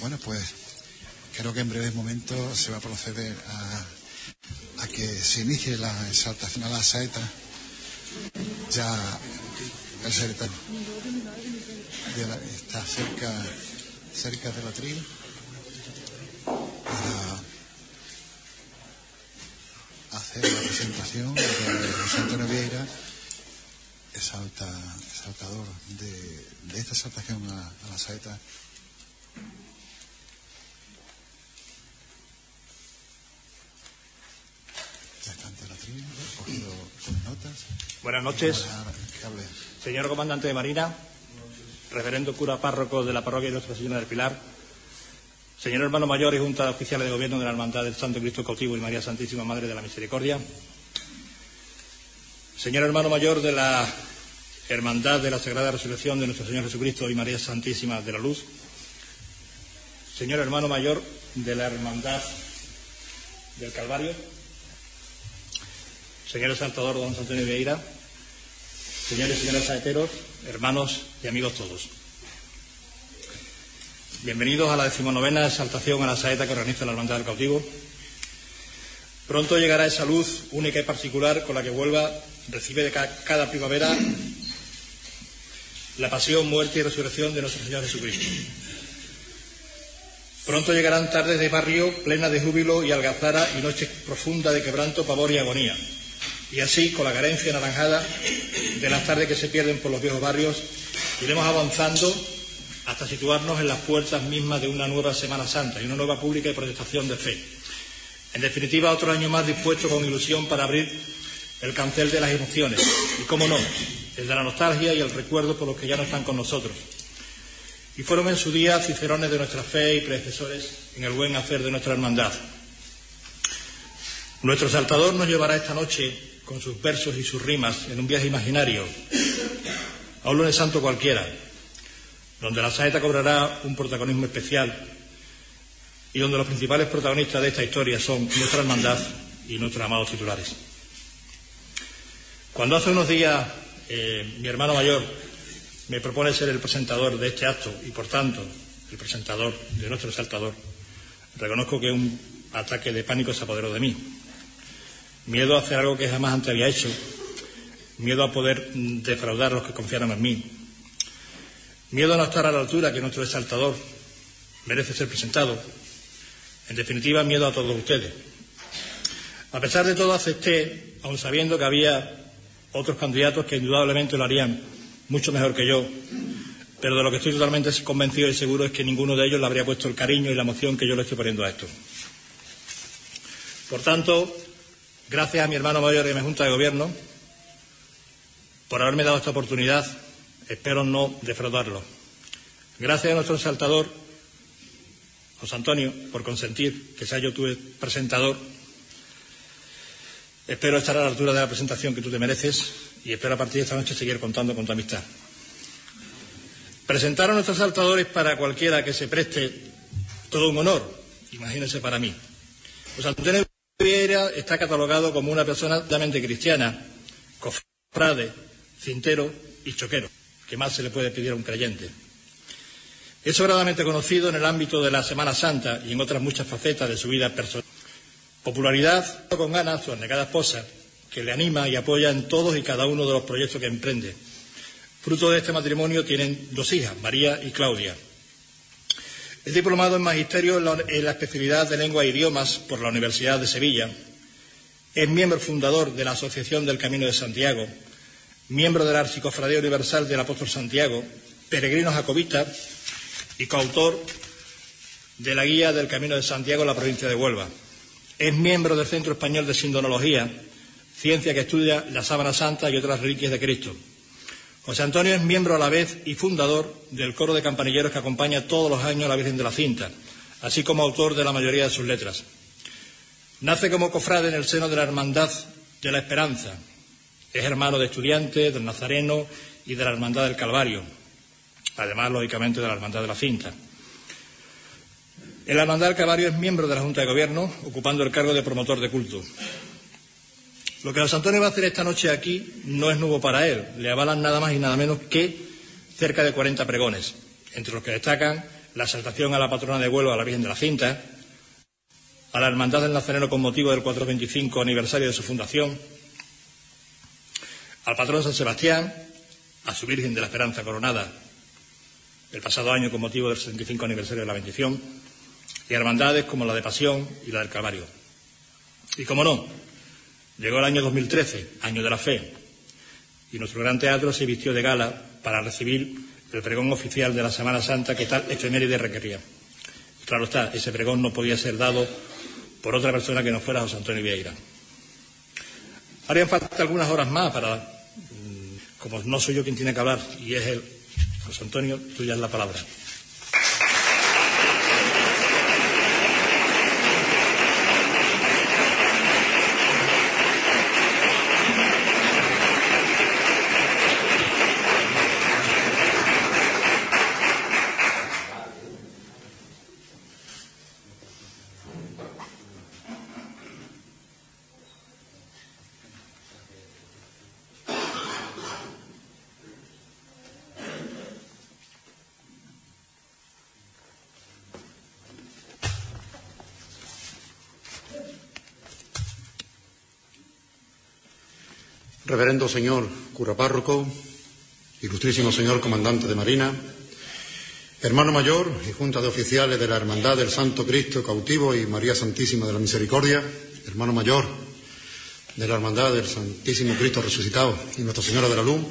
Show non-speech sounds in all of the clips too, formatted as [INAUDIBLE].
Bueno, pues creo que en breves momentos se va a proceder a, que se inicie la exaltación a la saeta. Ya el secretario está cerca, cerca del atril para hacer la presentación de José Antonio Vieira, exalta, exaltador de, de esta exaltación a la saeta. Buenas noches, señor comandante de Marina, reverendo cura párroco de la parroquia de Nuestra Señora del Pilar, señor hermano mayor y junta de oficiales de gobierno de la Hermandad del Santo Cristo Cautivo y María Santísima Madre de la Misericordia, señor hermano mayor de la Hermandad de la Sagrada Resurrección de Nuestro Señor Jesucristo y María Santísima de la Luz, señor hermano mayor de la Hermandad del Calvario, señor exaltador don Antonio Vieira, señores y señoras saeteros, hermanos y amigos todos. Bienvenidos a la decimonovena exaltación a la saeta que organiza la Hermandad del Cautivo. Pronto llegará esa luz única y particular con la que Huelva recibe de ca- cada primavera la pasión, muerte y resurrección de nuestro Señor Jesucristo. Pronto llegarán tardes de barrio plenas de júbilo y algazara y noches profundas de quebranto, pavor y agonía. Y así, con la carencia anaranjada de las tardes que se pierden por los viejos barrios, iremos avanzando hasta situarnos en las puertas mismas de una nueva Semana Santa y una nueva pública y protestación de fe. En definitiva, otro año más dispuesto con ilusión para abrir el cancel de las emociones. Y cómo no, el de la nostalgia y el recuerdo por los que ya no están con nosotros. Y fueron en su día cicerones de nuestra fe y predecesores en el buen hacer de nuestra hermandad. Nuestro saltador nos llevará esta noche con sus versos y sus rimas en un viaje imaginario a un lunes santo cualquiera, donde la saeta cobrará un protagonismo especial y donde los principales protagonistas de esta historia son nuestra hermandad y nuestros amados titulares. Cuando hace unos días eh, mi hermano mayor me propone ser el presentador de este acto y, por tanto, el presentador de nuestro exaltador, reconozco que un ataque de pánico se apoderó de mí. Miedo a hacer algo que jamás antes había hecho, miedo a poder mm, defraudar a los que confiaron en mí, miedo a no estar a la altura que nuestro exaltador merece ser presentado, en definitiva, miedo a todos ustedes. A pesar de todo, acepté, aun sabiendo que había otros candidatos que indudablemente lo harían mucho mejor que yo, pero de lo que estoy totalmente convencido y seguro es que ninguno de ellos le habría puesto el cariño y la emoción que yo le estoy poniendo a esto. Por tanto, gracias a mi hermano mayor a mi Junta de Gobierno por haberme dado esta oportunidad. Espero no defraudarlo. Gracias a nuestro exaltador, José Antonio, por consentir que sea yo tu presentador. Espero estar a la altura de la presentación que tú te mereces y espero a partir de esta noche seguir contando con tu amistad. Presentar a nuestros saltadores para cualquiera que se preste todo un honor, imagínense para mí. José Antonio Vieira está catalogado como una persona altamente cristiana, cofrade, cintero y choquero. ¿Qué más se le puede pedir a un creyente? Es sobradamente conocido en el ámbito de la Semana Santa y en otras muchas facetas de su vida personal. Popularidad con ganas, su abnegada esposa, que le anima y apoya en todos y cada uno de los proyectos que emprende. Fruto de este matrimonio tienen dos hijas, María y Claudia. Es diplomado en Magisterio en la, especialidad de Lengua e Idiomas por la Universidad de Sevilla. Es miembro fundador de la Asociación del Camino de Santiago, miembro de la Archicofradía Universal del Apóstol Santiago, peregrino jacobita y coautor de la Guía del Camino de Santiago en la provincia de Huelva. Es miembro del Centro Español de Sindonología, ciencia que estudia la Sábana Santa y otras reliquias de Cristo. José Antonio es miembro a la vez y fundador del coro de campanilleros que acompaña todos los años a la Virgen de la Cinta, así como autor de la mayoría de sus letras. Nace como cofrade en el seno de la Hermandad de la Esperanza. Es hermano de estudiantes, del Nazareno y de la Hermandad del Calvario, además, lógicamente, de la Hermandad de la Cinta. En la Hermandad del Calvario es miembro de la Junta de Gobierno, ocupando el cargo de promotor de culto. Lo que José Antonio va a hacer esta noche aquí no es nuevo para él. Le avalan nada más y nada menos que cerca de 40 pregones, entre los que destacan la exaltación a la patrona de Huelva, a la Virgen de la Cinta, a la Hermandad del Nazareno con motivo del 425 aniversario de su fundación, al patrón San Sebastián, a su Virgen de la Esperanza coronada el pasado año con motivo del 75 aniversario de la bendición, y hermandades como la de Pasión y la del Calvario. Y como no, llegó el año 2013, año de la fe, y nuestro gran teatro se vistió de gala para recibir el pregón oficial de la Semana Santa que tal efeméride requería. claro está, ese pregón no podía ser dado por otra persona que no fuera José Antonio Vieira. Harían falta algunas horas más para como no soy yo quien tiene que hablar y es el José Antonio, tuya es la palabra. Reverendo señor cura párroco, ilustrísimo señor comandante de Marina, hermano mayor y junta de oficiales de la Hermandad del Santo Cristo cautivo y María Santísima de la Misericordia, hermano mayor de la Hermandad del Santísimo Cristo resucitado y Nuestra Señora de la Luz,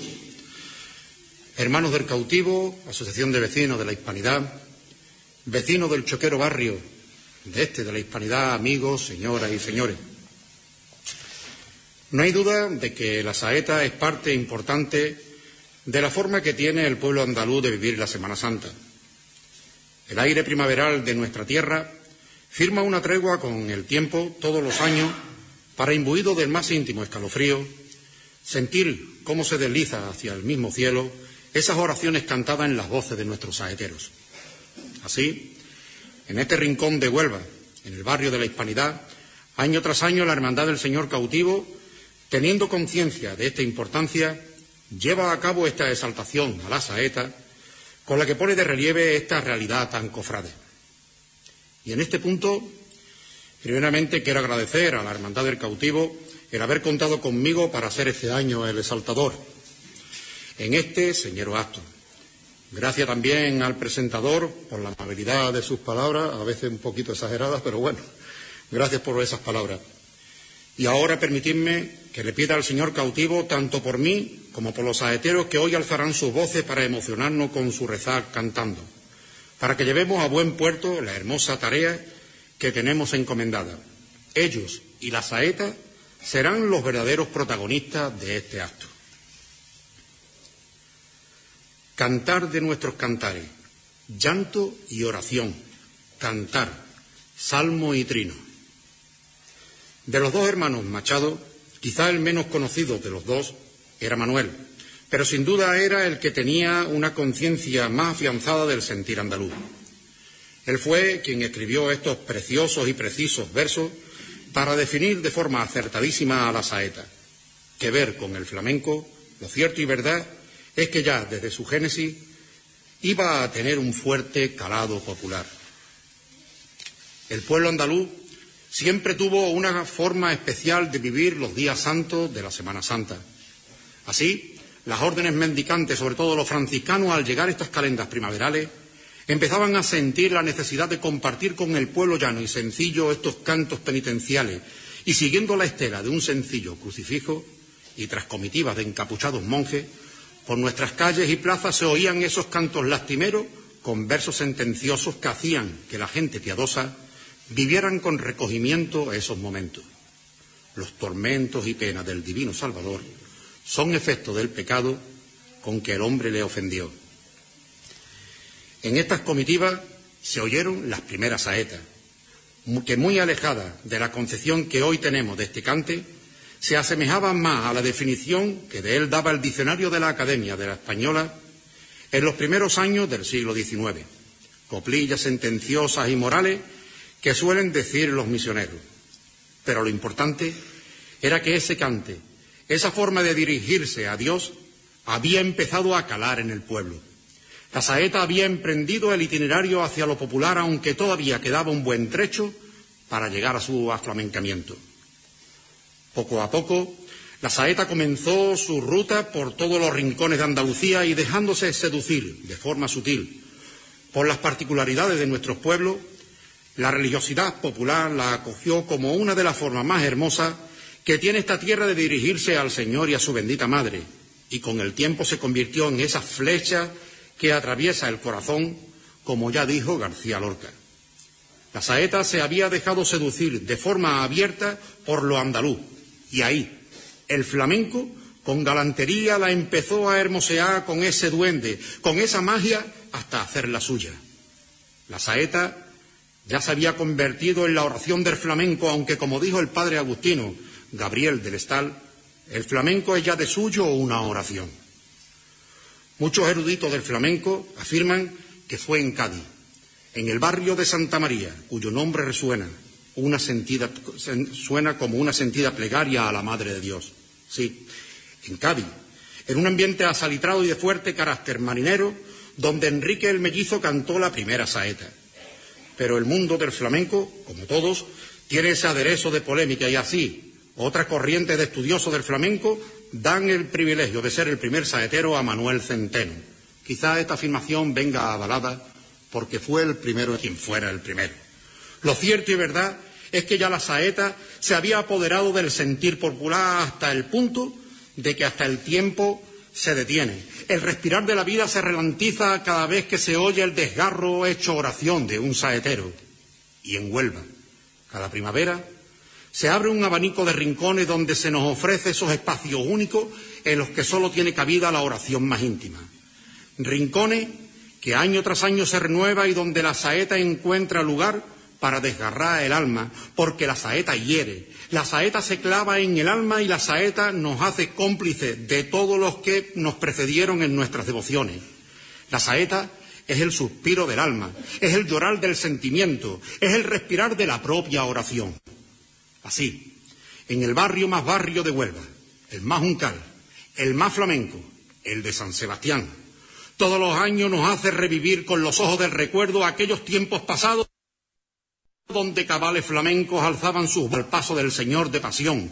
hermanos del cautivo, Asociación de Vecinos de la Hispanidad, vecinos del choquero barrio de este, de la Hispanidad, amigos, señoras y señores. No hay duda de que la saeta es parte importante de la forma que tiene el pueblo andaluz de vivir la Semana Santa. El aire primaveral de nuestra tierra firma una tregua con el tiempo todos los años para, imbuido del más íntimo escalofrío, sentir cómo se desliza hacia el mismo cielo esas oraciones cantadas en las voces de nuestros saeteros. Así, en este rincón de Huelva, en el barrio de la Hispanidad, año tras año la Hermandad del Señor Cautivo Teniendo conciencia de esta importancia, lleva a cabo esta exaltación a la saeta con la que pone de relieve esta realidad tan cofrade. Y en este punto, primeramente quiero agradecer a la Hermandad del Cautivo el haber contado conmigo para hacer este año el exaltador en este señero acto. Gracias también al presentador por la amabilidad de sus palabras, a veces un poquito exageradas, pero bueno, gracias por esas palabras. Y ahora permitidme que le pida al Señor cautivo, tanto por mí como por los saeteros que hoy alzarán sus voces para emocionarnos con su rezar cantando, para que llevemos a buen puerto la hermosa tarea que tenemos encomendada. Ellos y la saeta serán los verdaderos protagonistas de este acto. Cantar de nuestros cantares, llanto y oración, cantar, salmo y trino de los dos hermanos Machado, quizá el menos conocido de los dos era Manuel, pero sin duda era el que tenía una conciencia más afianzada del sentir andaluz. Él fue quien escribió estos preciosos y precisos versos para definir de forma acertadísima a la saeta, que ver con el flamenco, lo cierto y verdad es que ya desde su génesis iba a tener un fuerte calado popular. El pueblo andaluz siempre tuvo una forma especial de vivir los días santos de la Semana Santa. Así, las órdenes mendicantes, sobre todo los franciscanos, al llegar estas calendas primaverales, empezaban a sentir la necesidad de compartir con el pueblo llano y sencillo estos cantos penitenciales, y siguiendo la estela de un sencillo crucifijo y tras comitivas de encapuchados monjes, por nuestras calles y plazas se oían esos cantos lastimeros con versos sentenciosos que hacían que la gente piadosa vivieran con recogimiento esos momentos. Los tormentos y penas del Divino Salvador son efecto del pecado con que el hombre le ofendió. En estas comitivas se oyeron las primeras saetas, que muy alejadas de la concepción que hoy tenemos de este cante, se asemejaban más a la definición que de él daba el diccionario de la Academia de la Española en los primeros años del siglo XIX. Coplillas sentenciosas y morales que suelen decir los misioneros. Pero lo importante era que ese cante, esa forma de dirigirse a Dios, había empezado a calar en el pueblo. La saeta había emprendido el itinerario hacia lo popular, aunque todavía quedaba un buen trecho para llegar a su aflamencamiento. Poco a poco, la saeta comenzó su ruta por todos los rincones de Andalucía y dejándose seducir de forma sutil por las particularidades de nuestros pueblos, la religiosidad popular la acogió como una de las formas más hermosas que tiene esta tierra de dirigirse al Señor y a su bendita Madre, y con el tiempo se convirtió en esa flecha que atraviesa el corazón, como ya dijo García Lorca. La saeta se había dejado seducir de forma abierta por lo andaluz, y ahí, el flamenco, con galantería, la empezó a hermosear con ese duende, con esa magia, hasta hacerla suya. La saeta ya se había convertido en la oración del flamenco, aunque, como dijo el padre agustino Gabriel del Estal, el flamenco es ya de suyo una oración. Muchos eruditos del flamenco afirman que fue en Cádiz, en el barrio de Santa María, cuyo nombre resuena, una sentida, suena como una sentida plegaria a la Madre de Dios. Sí, en Cádiz, en un ambiente asalitrado y de fuerte carácter marinero, donde Enrique el Mellizo cantó la primera saeta. Pero el mundo del flamenco, como todos, tiene ese aderezo de polémica y así, otra corriente de estudiosos del flamenco dan el privilegio de ser el primer saetero a Manuel Centeno. Quizá esta afirmación venga avalada porque fue el primero quien fuera el primero. Lo cierto y verdad es que ya la saeta se había apoderado del sentir popular hasta el punto de que hasta el tiempo se detiene. El respirar de la vida se relantiza cada vez que se oye el desgarro hecho oración de un saetero. Y en Huelva, cada primavera, se abre un abanico de rincones donde se nos ofrece esos espacios únicos en los que solo tiene cabida la oración más íntima. Rincones que año tras año se renueva y donde la saeta encuentra lugar para desgarrar el alma, porque la saeta hiere, la saeta se clava en el alma y la saeta nos hace cómplices de todos los que nos precedieron en nuestras devociones. La saeta es el suspiro del alma, es el llorar del sentimiento, es el respirar de la propia oración. Así, en el barrio más barrio de Huelva, el más uncal, el más flamenco, el de San Sebastián, todos los años nos hace revivir con los ojos del recuerdo aquellos tiempos pasados donde cabales flamencos alzaban sus al paso del Señor de Pasión,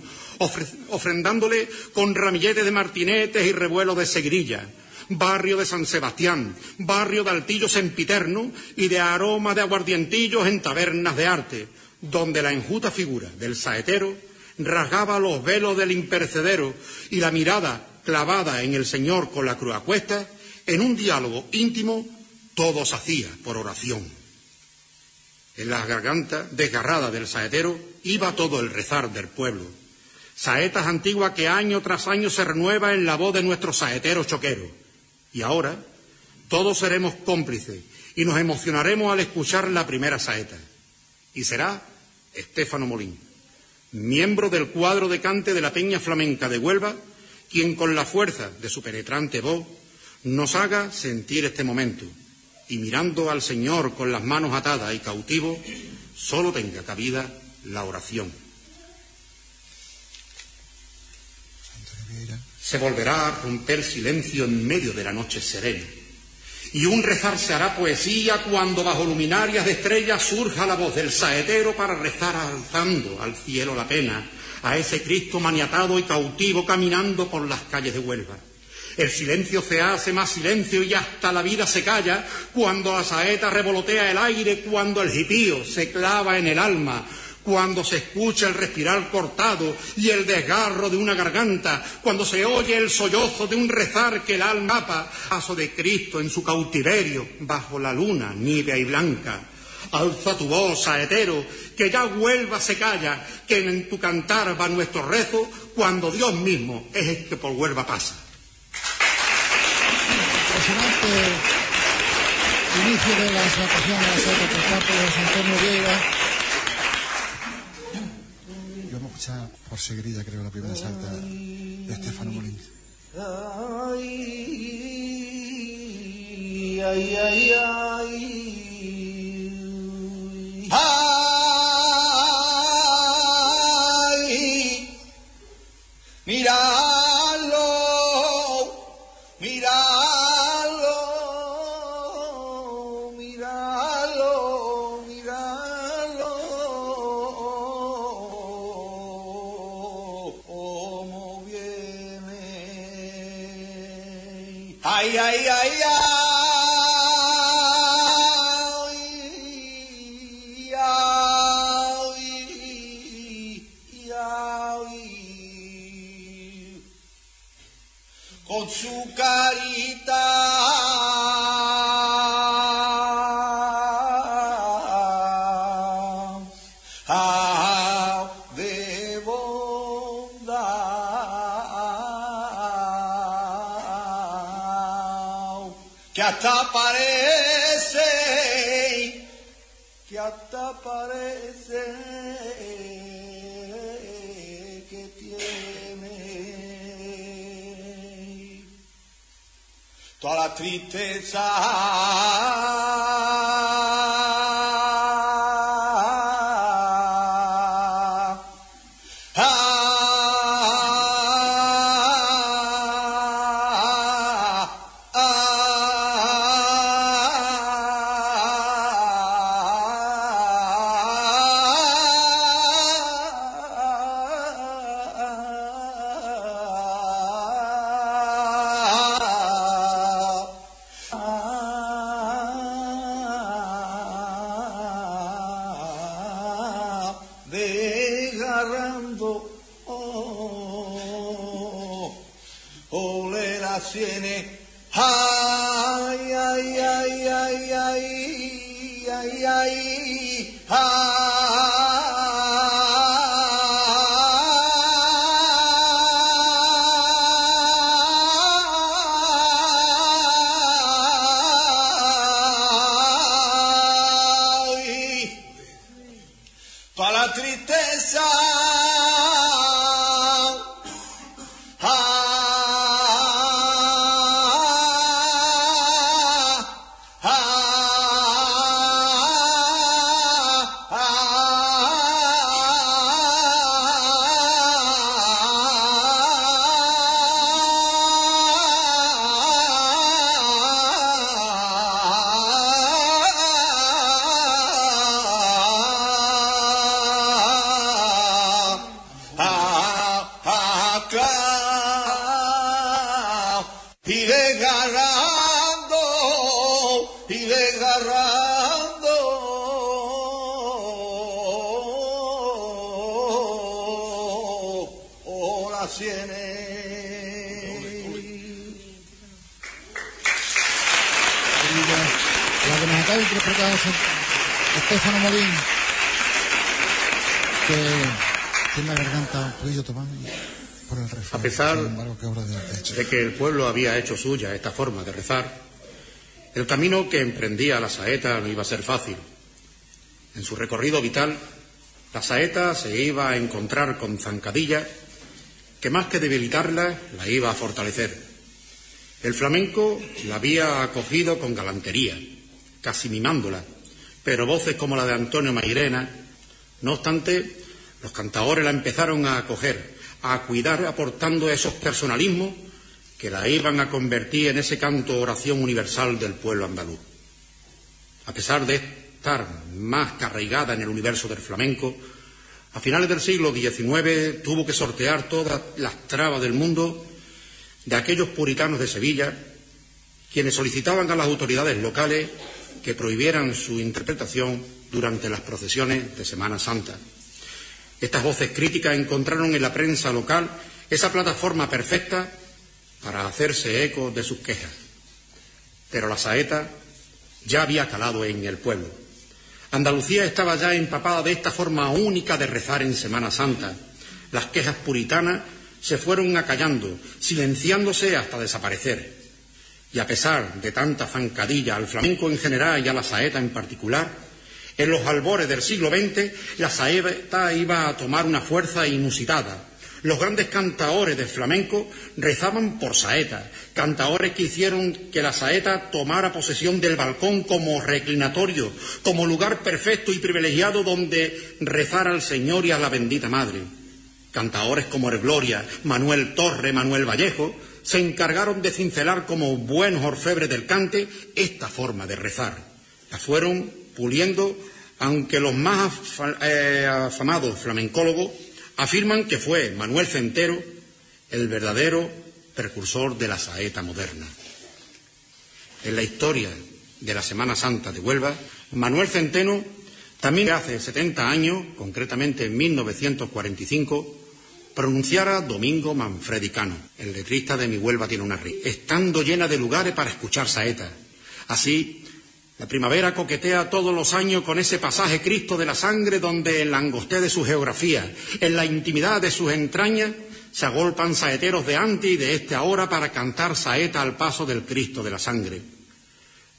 ofrendándole con ramilletes de martinetes y revuelos de segrilla, barrio de San Sebastián, barrio de altillos sempiterno y de aroma de aguardientillos en tabernas de arte, donde la enjuta figura del saetero rasgaba los velos del impercedero y la mirada clavada en el Señor con la cruz a cuesta, en un diálogo íntimo, todo se hacía por oración. En la garganta desgarrada del saetero iba todo el rezar del pueblo. Saetas antiguas que año tras año se renueva en la voz de nuestros saeteros choqueros. Y ahora todos seremos cómplices y nos emocionaremos al escuchar la primera saeta. Y será Estéfano Molín, miembro del cuadro de cante de la Peña Flamenca de Huelva, quien con la fuerza de su penetrante voz nos haga sentir este momento y mirando al Señor con las manos atadas y cautivo, solo tenga cabida la oración. Se volverá a romper silencio en medio de la noche serena. Y un rezar se hará poesía cuando bajo luminarias de estrellas surja la voz del saetero para rezar alzando al cielo la pena a ese Cristo maniatado y cautivo caminando por las calles de Huelva. El silencio se hace más silencio y hasta la vida se calla cuando la saeta revolotea el aire, cuando el jipío se clava en el alma, cuando se escucha el respirar cortado y el desgarro de una garganta, cuando se oye el sollozo de un rezar que el alma apa, paso de Cristo en su cautiverio, bajo la luna nívea y blanca. Alza tu voz, saetero, que ya Huelva se calla, que en tu cantar va nuestro rezo, cuando Dios mismo es el que por Huelva pasa impresionante inicio de la exaltación de la saeta por parte de Antonio Vieira. Yo hemos escuchado por seguirilla, creo, la primera salta de Estefano Molins. Ay, ay, ay, ay. Ay, mira. Tristeza interpretar es Estefano Molín, que tiene la garganta un poquillo tomada y por el refrán. A pesar embargo, hecho. de que el pueblo había hecho suya esta forma de rezar, el camino que emprendía la saeta no iba a ser fácil. En su recorrido vital, la saeta se iba a encontrar con zancadillas que más que debilitarla, la iba a fortalecer. El flamenco la había acogido con galantería, casi mimándola, pero voces como la de Antonio Mairena, no obstante, los cantadores la empezaron a acoger, a cuidar aportando esos personalismos que la iban a convertir en ese canto oración universal del pueblo andaluz. A pesar de estar más que arraigada en el universo del flamenco, a finales del siglo XIX tuvo que sortear todas las trabas del mundo de aquellos puritanos de Sevilla, quienes solicitaban a las autoridades locales que prohibieran su interpretación durante las procesiones de Semana Santa. Estas voces críticas encontraron en la prensa local esa plataforma perfecta para hacerse eco de sus quejas. Pero la saeta ya había calado en el pueblo. Andalucía estaba ya empapada de esta forma única de rezar en Semana Santa. Las quejas puritanas se fueron acallando, silenciándose hasta desaparecer. Y a pesar de tanta zancadilla al flamenco en general y a la saeta en particular, en los albores del siglo XX la saeta iba a tomar una fuerza inusitada. Los grandes cantaores del flamenco rezaban por saeta, cantaores que hicieron que la saeta tomara posesión del balcón como reclinatorio, como lugar perfecto y privilegiado donde rezar al Señor y a la bendita Madre. Cantaores como El Manuel Torre, Manuel Vallejo, se encargaron de cincelar como buenos orfebres del cante esta forma de rezar. La fueron puliendo, aunque los más eh, afamados flamencólogos afirman que fue Manuel Centero el verdadero precursor de la saeta moderna. en la historia de la Semana Santa de Huelva, Manuel Centeno también hace 70 años, concretamente en 1945, pronunciara Domingo Manfredicano, el letrista de Mi Huelva tiene una risa, estando llena de lugares para escuchar saetas. Así, la primavera coquetea todos los años con ese pasaje Cristo de la sangre donde en la angosté de su geografía, en la intimidad de sus entrañas, se agolpan saeteros de antes y de este ahora para cantar saeta al paso del Cristo de la sangre.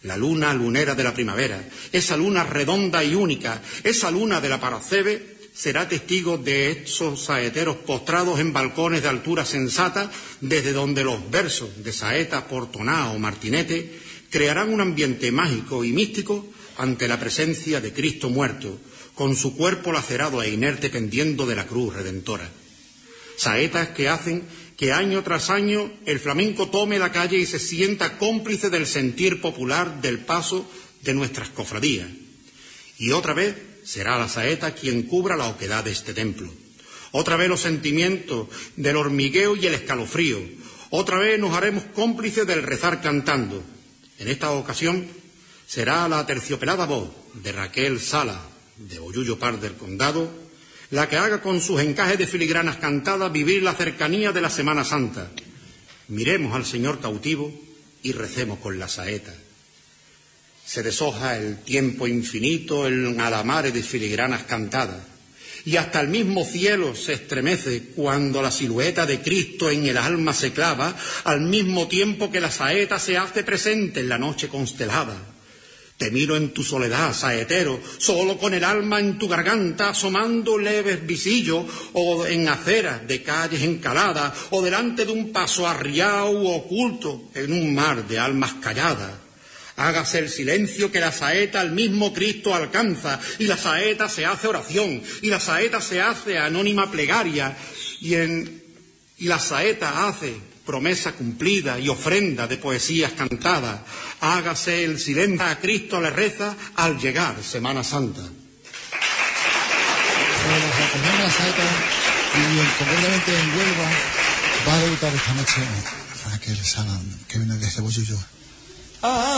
La luna lunera de la primavera, esa luna redonda y única, esa luna de la Paracebe, será testigo de esos saeteros postrados en balcones de altura sensata, desde donde los versos de saeta, portoná o martinete crearán un ambiente mágico y místico ante la presencia de Cristo muerto, con su cuerpo lacerado e inerte pendiendo de la cruz redentora. Saetas que hacen que año tras año el flamenco tome la calle y se sienta cómplice del sentir popular del paso de nuestras cofradías. Y otra vez será la saeta quien cubra la oquedad de este templo. Otra vez los sentimientos del hormigueo y el escalofrío. Otra vez nos haremos cómplices del rezar cantando. En esta ocasión será la terciopelada voz de Raquel Sala, de Boyullo Par del Condado, la que haga con sus encajes de filigranas cantadas vivir la cercanía de la Semana Santa. Miremos al Señor cautivo y recemos con la saeta. Se deshoja el tiempo infinito en alamares de filigranas cantadas, y hasta el mismo cielo se estremece cuando la silueta de Cristo en el alma se clava, al mismo tiempo que la saeta se hace presente en la noche constelada. Te miro en tu soledad, saetero, solo con el alma en tu garganta, asomando leves visillos, o en aceras de calles encaladas, o delante de un paso arriado oculto en un mar de almas calladas. Hágase el silencio que la saeta al mismo Cristo alcanza, y la saeta se hace oración, y la saeta se hace anónima plegaria, y, en, y la saeta hace promesa cumplida y ofrenda de poesías cantadas. Hágase el silencio a Cristo le reza al llegar Semana Santa. Va a debutar esta noche que. Oh.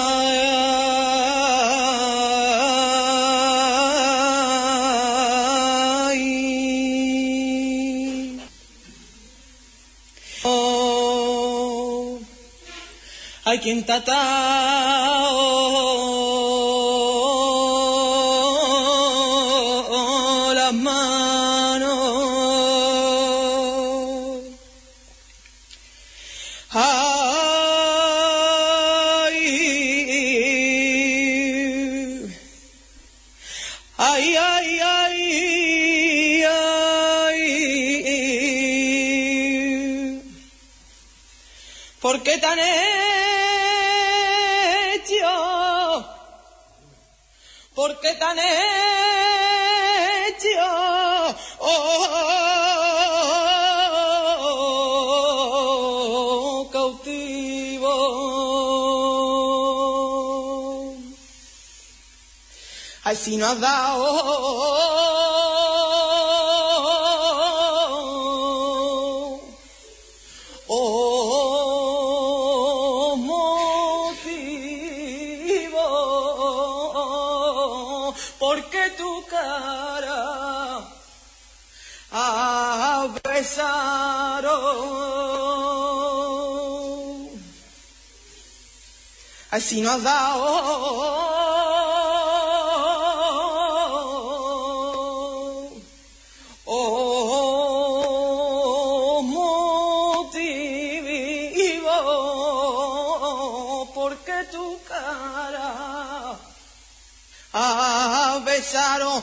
Si no has dado. Oh. Porque tu cara no has dado. A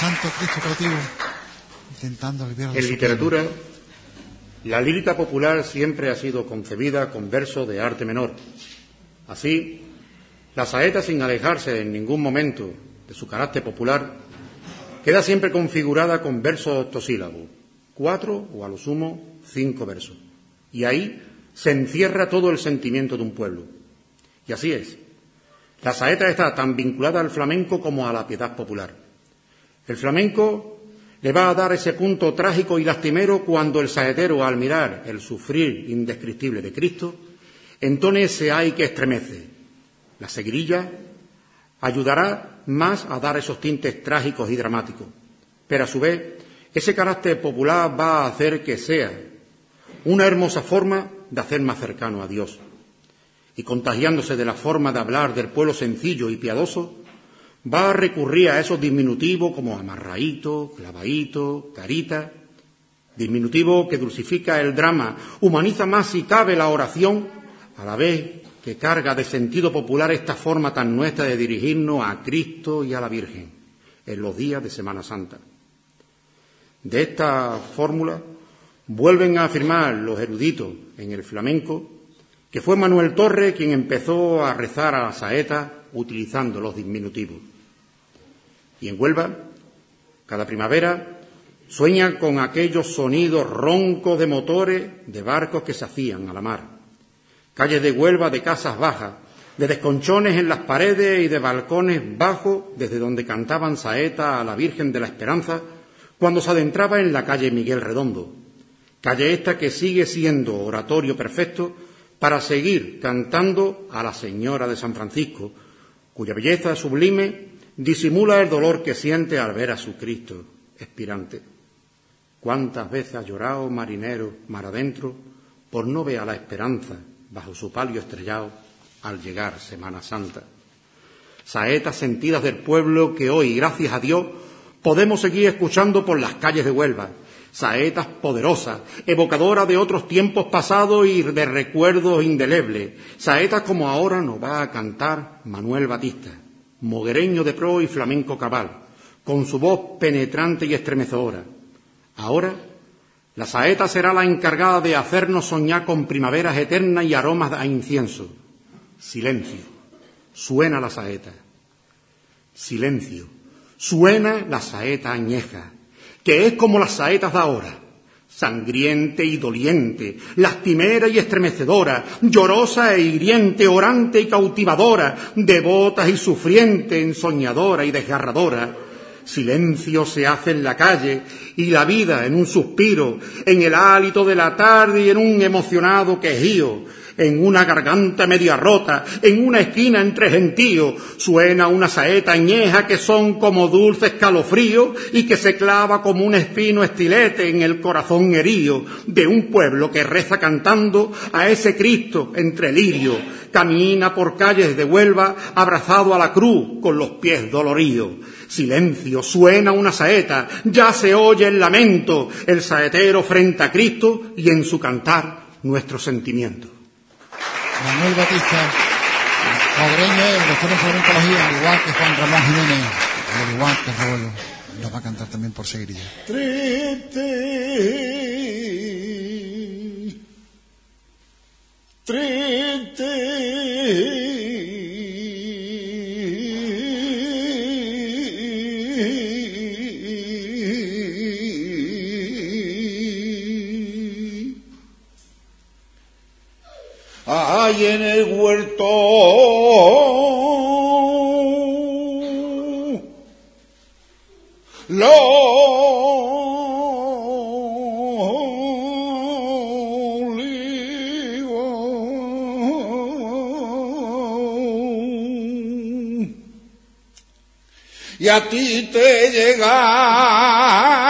Santo Cristo cautivo, intentando aliviar En literatura, la lírica popular siempre ha sido concebida con versos de arte menor. Así, la saeta, sin alejarse en ningún momento de su carácter popular, queda siempre configurada con versos octosílabos, cuatro o a lo sumo cinco versos. Y ahí se encierra todo el sentimiento de un pueblo. Y así es. La saeta está tan vinculada al flamenco como a la piedad popular. El flamenco le va a dar ese punto trágico y lastimero cuando el saetero, al mirar el sufrir indescriptible de Cristo, entone ese ay que estremece. La seguirilla ayudará más a dar esos tintes trágicos y dramáticos, pero a su vez ese carácter popular va a hacer que sea una hermosa forma de hacer más cercano a Dios. Y contagiándose de la forma de hablar del pueblo sencillo y piadoso, va a recurrir a esos diminutivos como amarraíto, clavadito, carita, diminutivo que dulcifica el drama, humaniza más si cabe la oración, a la vez que carga de sentido popular esta forma tan nuestra de dirigirnos a Cristo y a la Virgen en los días de Semana Santa. De esta fórmula vuelven a afirmar los eruditos en el flamenco que fue Manuel Torre quien empezó a rezar a la saeta utilizando los diminutivos. Y en Huelva, cada primavera, sueña con aquellos sonidos roncos de motores de barcos que se hacían a la mar. Calles de Huelva de casas bajas, de desconchones en las paredes y de balcones bajos desde donde cantaban saeta a la Virgen de la Esperanza cuando se adentraba en la calle Miguel Redondo. Calle esta que sigue siendo oratorio perfecto para seguir cantando a la Señora de San Francisco, cuya belleza sublime disimula el dolor que siente al ver a su Cristo expirante. ¿Cuántas veces ha llorado marinero mar adentro por no ver a la esperanza bajo su palio estrellado al llegar Semana Santa? Saetas sentidas del pueblo que hoy, gracias a Dios, podemos seguir escuchando por las calles de Huelva, saetas poderosas, evocadoras de otros tiempos pasados y de recuerdos indelebles, saetas como ahora nos va a cantar Manuel Batista, moguereño de pro y flamenco cabal, con su voz penetrante y estremecedora. Ahora, la saeta será la encargada de hacernos soñar con primaveras eternas y aromas a incienso. Silencio. Suena la saeta. Silencio. Suena la saeta añeja que es como las saetas de ahora, sangriente y doliente, lastimera y estremecedora, llorosa e hiriente, orante y cautivadora, devota y sufriente, ensoñadora y desgarradora. Silencio se hace en la calle y la vida en un suspiro, en el hálito de la tarde y en un emocionado quejío, en una garganta media rota, en una esquina entre gentíos, suena una saeta añeja que son como dulces calofríos y que se clava como un espino estilete en el corazón herido de un pueblo que reza cantando a ese Cristo entre lirio, camina por calles de Huelva abrazado a la cruz con los pies doloridos. Silencio, suena una saeta, ya se oye el lamento, el saetero frente a Cristo y en su cantar nuestro sentimiento. Manuel Batista, Mogreño, doctor en flamencología, al igual que Juan Ramón Jiménez, al igual que Raúl, nos va a cantar también por. Triste, triste. Ay, en el huerto olivos. Y a ti te llegaron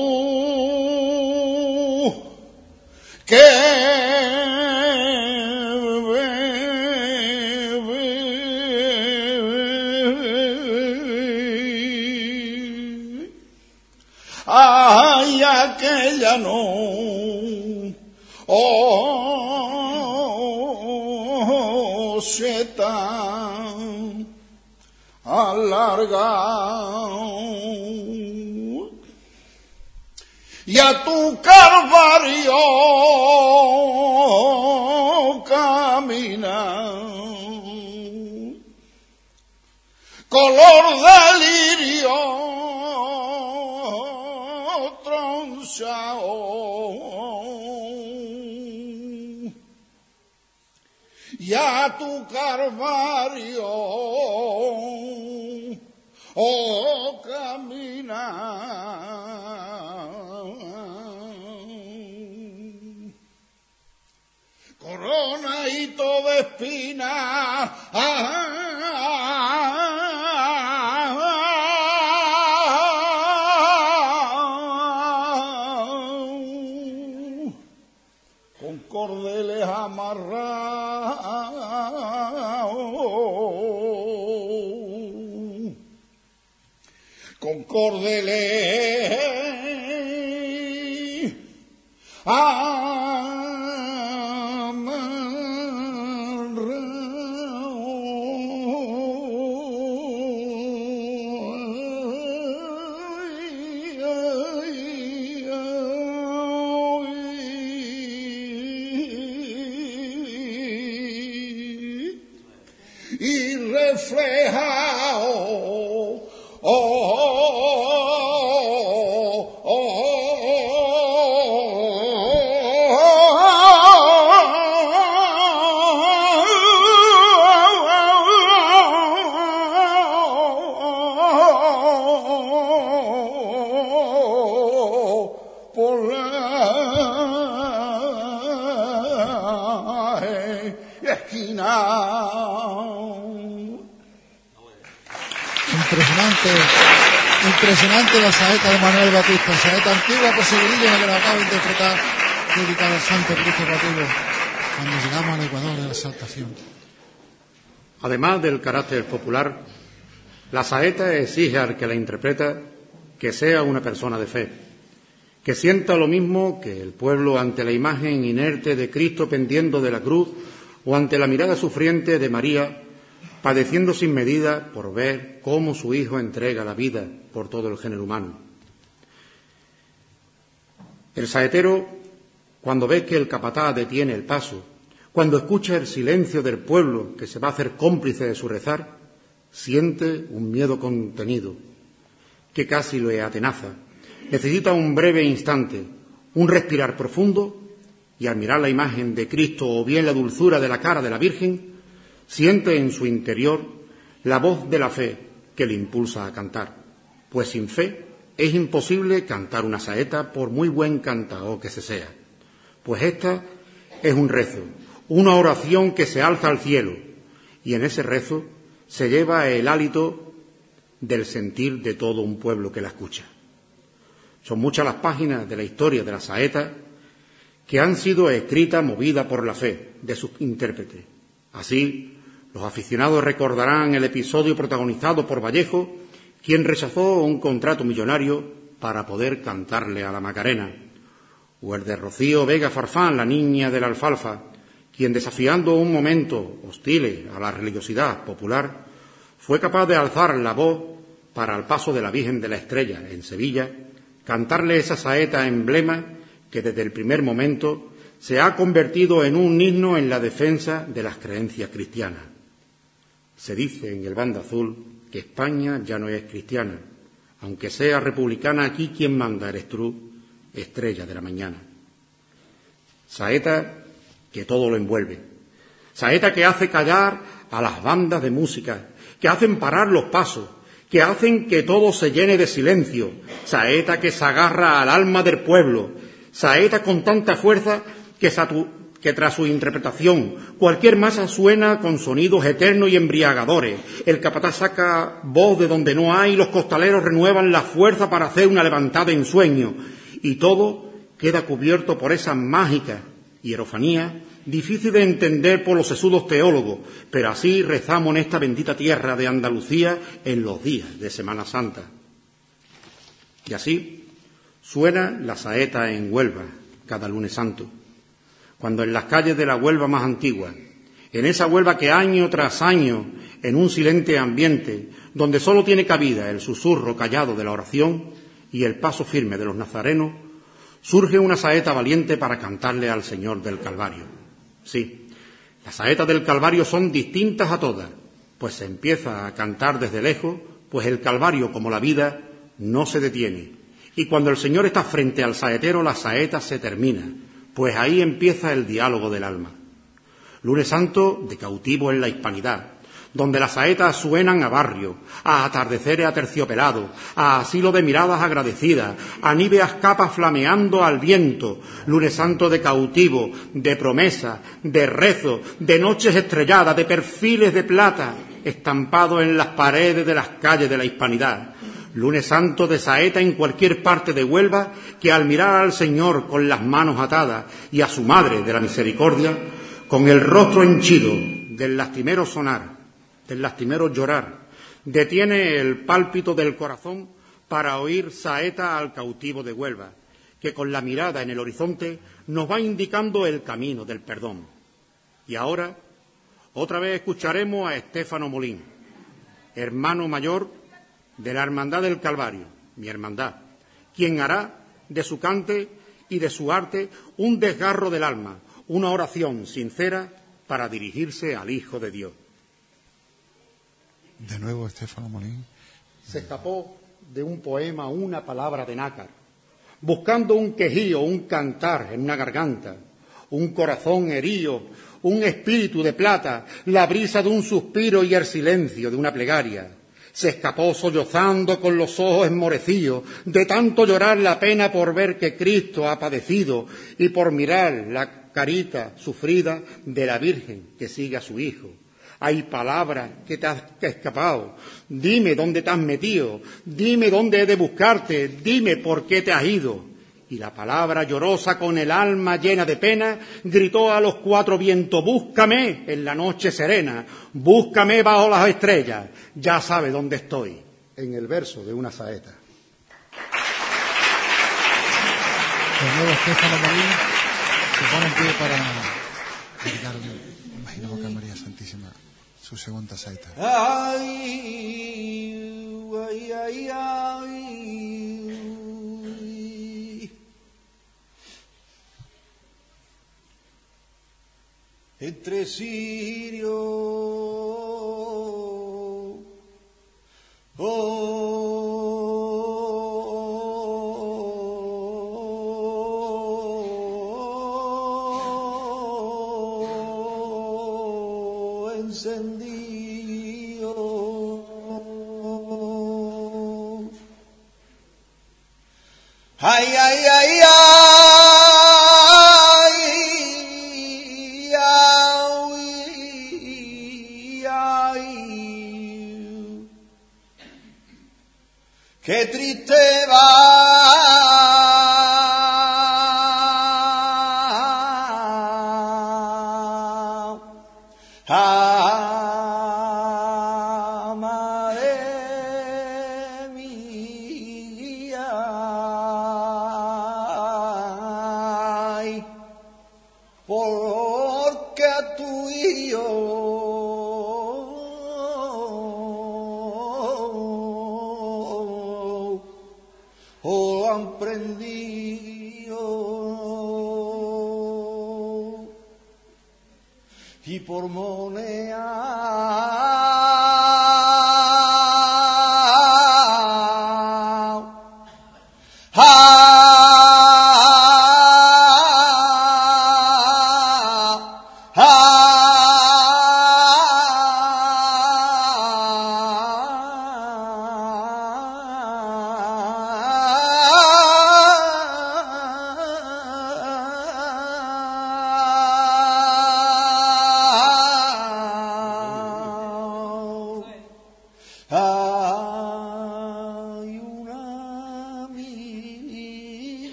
aquella no. Oh, tan alargado. Y a tu calvario camina color de lirio tronchao. Y a tu calvario oh camina corona y toda espina. Con Con impresionante la saeta de Manuel Batista, saeta antigua Segurillo que la acabo de interpretar, dedicada al Santo Cristo Patulo, cuando llegamos al Ecuador de la exaltación. Además del carácter popular, la saeta exige al que la interpreta que sea una persona de fe, que sienta lo mismo que el pueblo ante la imagen inerte de Cristo pendiendo de la cruz o ante la mirada sufriente de María, padeciendo sin medida por ver cómo su Hijo entrega la vida por todo el género humano. El saetero, cuando ve que el capataz detiene el paso, cuando escucha el silencio del pueblo que se va a hacer cómplice de su rezar, siente un miedo contenido que casi lo atenaza. Necesita un breve instante, un respirar profundo y al mirar la imagen de Cristo o bien la dulzura de la cara de la Virgen, siente en su interior la voz de la fe que le impulsa a cantar. Pues sin fe es imposible cantar una saeta por muy buen cantao que se sea. Pues esta es un rezo, una oración que se alza al cielo y en ese rezo se lleva el hálito del sentir de todo un pueblo que la escucha. Son muchas las páginas de la historia de la saeta que han sido escritas movidas por la fe de sus intérpretes. Así, los aficionados recordarán el episodio protagonizado por Vallejo quien rechazó un contrato millonario para poder cantarle a la Macarena, o el de Rocío Vega Farfán, la niña de la alfalfa, quien desafiando un momento hostil a la religiosidad popular, fue capaz de alzar la voz para el paso de la Virgen de la Estrella en Sevilla, cantarle esa saeta emblema que desde el primer momento se ha convertido en un himno en la defensa de las creencias cristianas. Se dice en el bando azul que España ya no es cristiana, aunque sea republicana, aquí quien manda eres tú, estrella de la mañana. Saeta que todo lo envuelve. Saeta que hace callar a las bandas de música, que hacen parar los pasos, que hacen que todo se llene de silencio. Saeta que se agarra al alma del pueblo. Saeta con tanta fuerza que, que tras su interpretación cualquier masa suena con sonidos eternos y embriagadores. El capataz saca voz de donde no hay, los costaleros renuevan la fuerza para hacer una levantada en sueño. Y todo queda cubierto por esa mágica hierofanía difícil de entender por los sesudos teólogos, pero así rezamos en esta bendita tierra de Andalucía en los días de Semana Santa. Y así suena la saeta en Huelva cada lunes santo, cuando en las calles de la Huelva más antigua, en esa Huelva que año tras año, en un silente ambiente, donde solo tiene cabida el susurro callado de la oración y el paso firme de los nazarenos, surge una saeta valiente para cantarle al Señor del Calvario. Sí, las saetas del Calvario son distintas a todas, pues se empieza a cantar desde lejos, pues el Calvario, como la vida, no se detiene. Y cuando el Señor está frente al saetero, la saeta se termina, pues ahí empieza el diálogo del alma. Lunes Santo de cautivo en la hispanidad, donde las saetas suenan a barrio, a atardeceres aterciopelados, a asilo de miradas agradecidas, a níveas capas flameando al viento, lunes santo de cautivo, de promesa, de rezo, de noches estrelladas, de perfiles de plata, estampados en las paredes de las calles de la hispanidad. Lunes santo de saeta en cualquier parte de Huelva, que al mirar al Señor con las manos atadas y a su Madre de la Misericordia, con el rostro henchido del lastimero sonar, el lastimero llorar, detiene el pálpito del corazón para oír saeta al cautivo de Huelva, que con la mirada en el horizonte nos va indicando el camino del perdón. Y ahora, otra vez escucharemos a Estéfano Molín, hermano mayor de la Hermandad del Calvario, mi hermandad, quien hará de su cante y de su arte un desgarro del alma, una oración sincera para dirigirse al Hijo de Dios. De nuevo, Estefano Molín. Se escapó de un poema una palabra de nácar, buscando un quejío, un cantar en una garganta, un corazón herido, un espíritu de plata, la brisa de un suspiro y el silencio de una plegaria. Se escapó sollozando con los ojos enmorecidos, de tanto llorar la pena por ver que Cristo ha padecido y por mirar la carita sufrida de la Virgen que sigue a su Hijo. Hay palabras que te has escapado. Dime dónde te has metido. Dime dónde he de buscarte. Dime por qué te has ido. Y la palabra llorosa con el alma llena de pena gritó a los cuatro vientos, búscame en la noche serena, búscame bajo las estrellas, ya sabe dónde estoy, en el verso de una saeta. De nuevo Estefano Molín se pone en pie para imaginamos que a María Santísima su segunda saeta. Ay, ay, ay, ay. Entre Sirio, oh, ay, ay, ay, ay,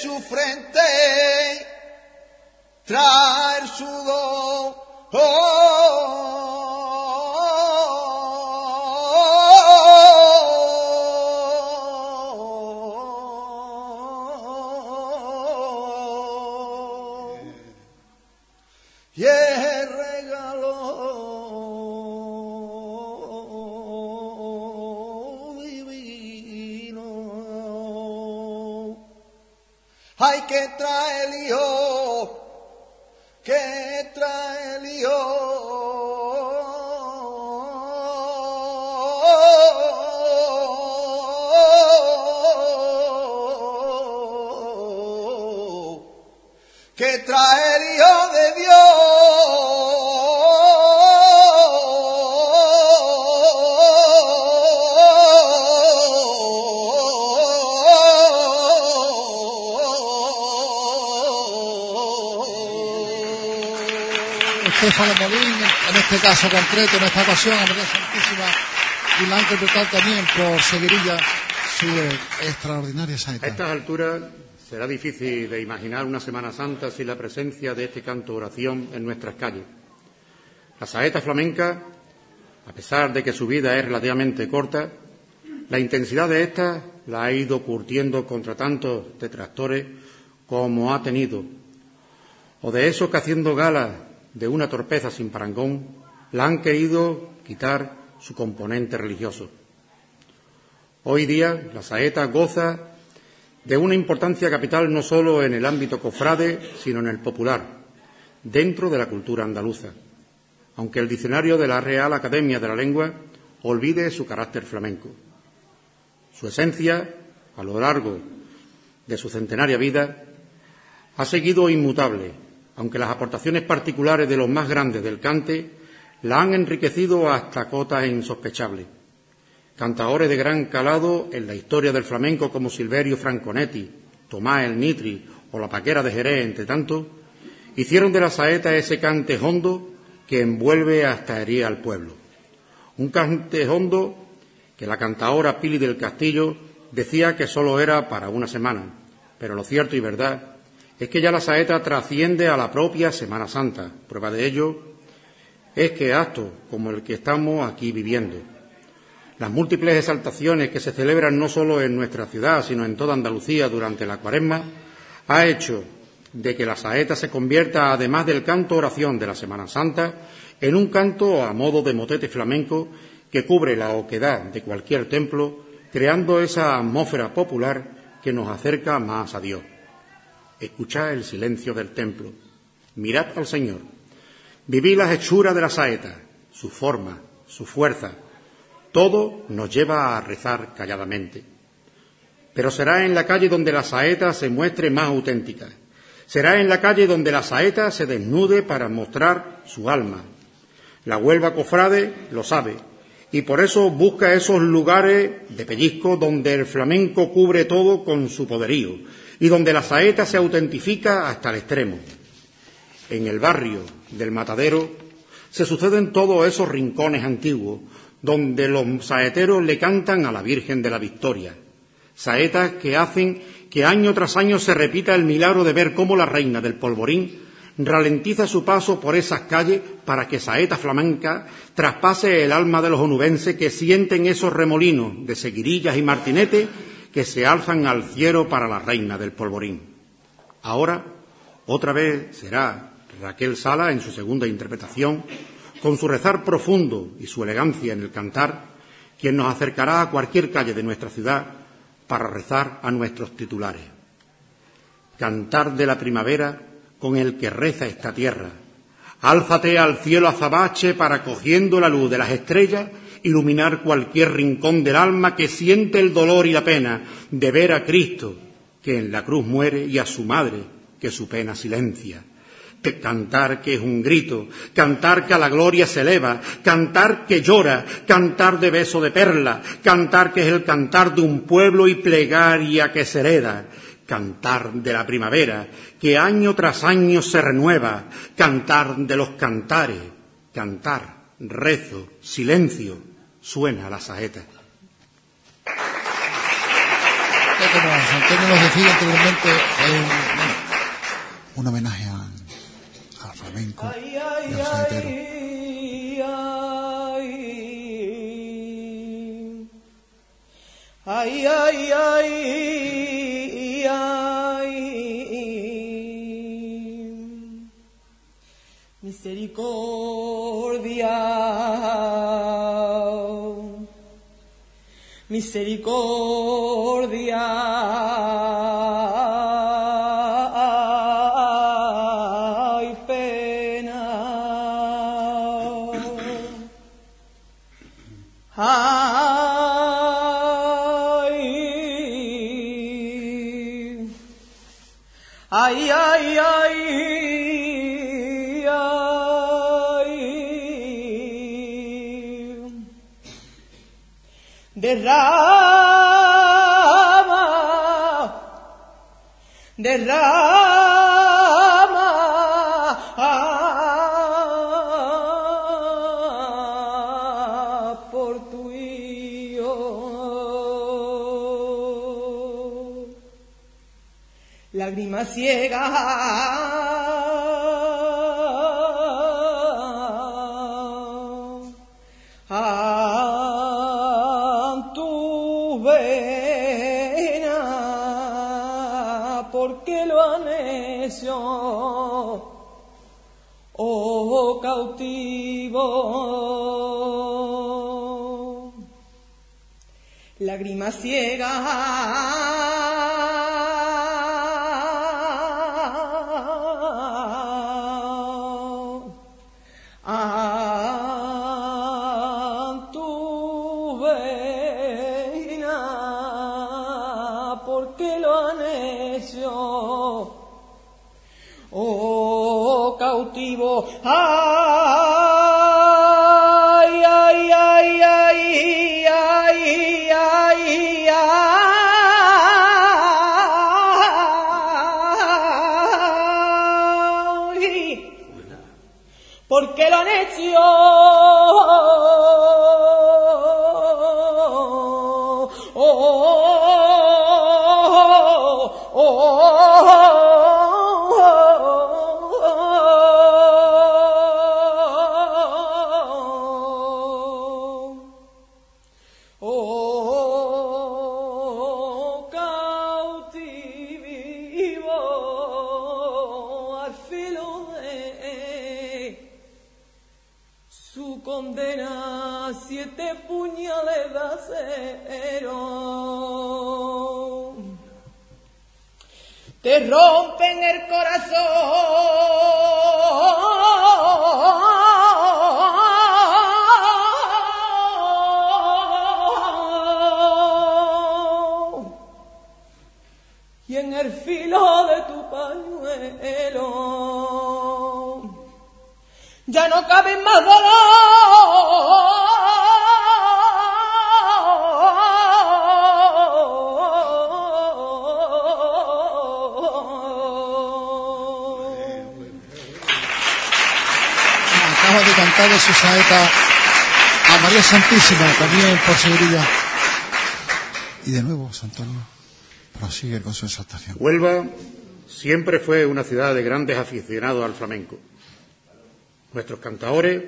su frente trae el sudor. Concreto, en esta ocasión, a María Santísima, y la han interpretado también por Seguirilla, su extraordinaria A saeta. estas alturas será difícil de imaginar una Semana Santa sin la presencia de este canto oración en nuestras calles. La saeta flamenca, a pesar de que su vida es relativamente corta, la intensidad de esta la ha ido curtiendo contra tantos detractores como ha tenido, o de esos que haciendo gala de una torpeza sin parangón, la han querido quitar su componente religioso. Hoy día la saeta goza de una importancia capital no solo en el ámbito cofrade, sino en el popular, dentro de la cultura andaluza, aunque el diccionario de la Real Academia de la Lengua olvide su carácter flamenco. Su esencia, a lo largo de su centenaria vida, ha seguido inmutable, aunque las aportaciones particulares de los más grandes del cante la han enriquecido hasta cotas insospechables. Cantaores de gran calado en la historia del flamenco como Silverio Franconetti, Tomás el Nitri o la Paquera de Jerez, entre tantos, hicieron de la saeta ese cante hondo que envuelve hasta herir al pueblo. Un cante hondo que la cantaora Pili del Castillo decía que solo era para una semana, pero lo cierto y verdad es que ya la saeta trasciende a la propia Semana Santa. Prueba de ello es que actos como el que estamos aquí viviendo, las múltiples exaltaciones que se celebran no solo en nuestra ciudad, sino en toda Andalucía durante la cuaresma, ha hecho de que la saeta se convierta, además del canto oración de la Semana Santa, en un canto a modo de motete flamenco que cubre la oquedad de cualquier templo, creando esa atmósfera popular que nos acerca más a Dios. Escuchad el silencio del templo, mirad al Señor, vivid las hechuras de la saeta, su forma, su fuerza, todo nos lleva a rezar calladamente. Pero será en la calle donde la saeta se muestre más auténtica. Será en la calle donde la saeta se desnude para mostrar su alma. La Huelva Cofrade lo sabe y por eso busca esos lugares de pellizco donde el flamenco cubre todo con su poderío y donde la saeta se autentifica hasta el extremo. En el barrio del Matadero se suceden todos esos rincones antiguos donde los saeteros le cantan a la Virgen de la Victoria. Saetas que hacen que año tras año se repita el milagro de ver cómo la reina del polvorín ralentiza su paso por esas calles para que saeta flamenca traspase el alma de los onubenses que sienten esos remolinos de seguirillas y martinetes que se alzan al cielo para la reina del polvorín. Ahora, otra vez será Raquel Sala en su segunda interpretación con su rezar profundo y su elegancia en el cantar, quien nos acercará a cualquier calle de nuestra ciudad para rezar a nuestros titulares. Cantar de la primavera con el que reza esta tierra. Álzate al cielo azabache para, cogiendo la luz de las estrellas, iluminar cualquier rincón del alma que siente el dolor y la pena de ver a Cristo, que en la cruz muere, y a su madre, que su pena silencia cantar que es un grito, cantar que a la gloria se eleva, cantar que llora, cantar de beso de perla, cantar que es el cantar de un pueblo y plegaria que se hereda, cantar de la primavera, que año tras año se renueva, cantar de los cantares, cantar, rezo, silencio, suena la saeta. Un, homenaje flamenco y al saetero. Ay, ay, ay, ay, misericordia, misericordia. Derrama, derrama ah, por tu hijo. Lágrima ciega. Cautivo. Lágrima ciega. a tu vena, porque lo han hecho, oh cautivo. Ay, ay, ay, ay, ay, ay, ay. Porque lo han hecho. Te rompen el corazón. Y en el filo de tu pañuelo ya no cabe más dolor. Cantar su saeta a María Santísima, también por seguridad. Y de nuevo, Santonio prosigue con su exaltación. Huelva siempre fue una ciudad de grandes aficionados al flamenco. Nuestros cantaores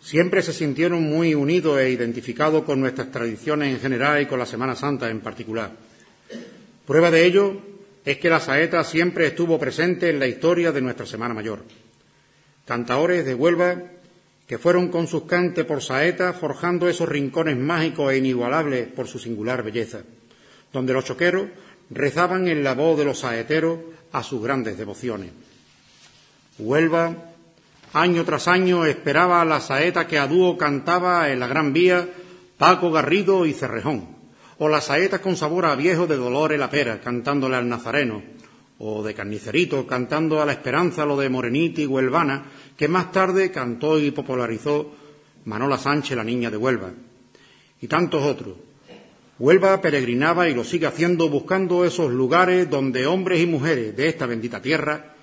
siempre se sintieron muy unidos e identificados con nuestras tradiciones en general y con la Semana Santa en particular. Prueba de ello es que la saeta siempre estuvo presente en la historia de nuestra Semana Mayor. Cantaores de Huelva que fueron con sus cantes por saeta forjando esos rincones mágicos e inigualables por su singular belleza, donde los choqueros rezaban en la voz de los saeteros a sus grandes devociones. Huelva, año tras año, esperaba la saeta que a dúo cantaba en la Gran Vía Paco Garrido y Cerrejón, o las saetas con sabor a viejo de Dolores la Pera, cantándole al Nazareno, o de Carnicerito, cantando a la Esperanza lo de Moreniti y Huelvana, que más tarde cantó y popularizó Manola Sánchez, la niña de Huelva, y tantos otros. Huelva peregrinaba y lo sigue haciendo buscando esos lugares donde hombres y mujeres de esta bendita tierra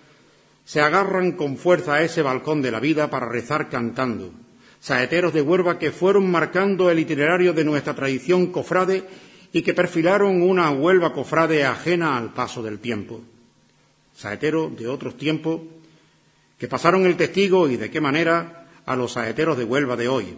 se agarran con fuerza a ese balcón de la vida para rezar cantando. Saeteros de Huelva que fueron marcando el itinerario de nuestra tradición cofrade y que perfilaron una Huelva cofrade ajena al paso del tiempo. Saeteros de otros tiempos que pasaron el testigo y de qué manera a los saeteros de Huelva de hoy.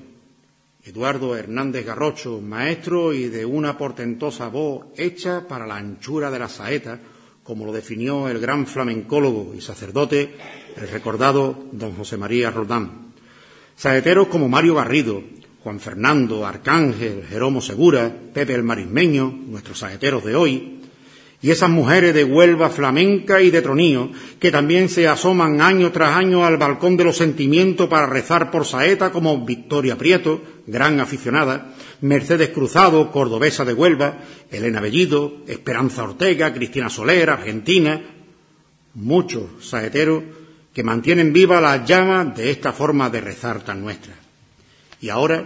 Eduardo Hernández Garrocho, maestro y de una portentosa voz hecha para la anchura de la saeta, como lo definió el gran flamencólogo y sacerdote, el recordado don José María Roldán. Saeteros como Mario Garrido, Juan Fernando, Arcángel, Jeromo Segura, Pepe el Marismeño, nuestros saeteros de hoy, y esas mujeres de Huelva flamenca y de tronío que también se asoman año tras año al balcón de los sentimientos para rezar por saeta como Victoria Prieto, gran aficionada, Mercedes Cruzado, cordobesa de Huelva, Elena Bellido, Esperanza Ortega, Cristina Soler, argentina, muchos saeteros que mantienen viva la llama de esta forma de rezar tan nuestra. Y ahora,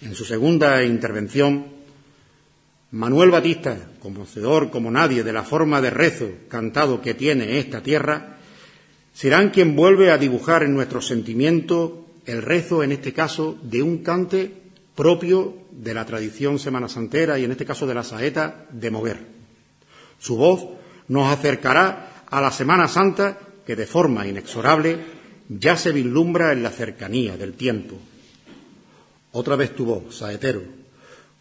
en su segunda intervención, Manuel Batista, conocedor como nadie de la forma de rezo cantado que tiene esta tierra, serán quien vuelve a dibujar en nuestro sentimiento el rezo, en este caso, de un cante propio de la tradición semanasantera y, en este caso, de la saeta de mover. Su voz nos acercará a la Semana Santa que, de forma inexorable, ya se vislumbra en la cercanía del tiempo. Otra vez tu voz, saetero,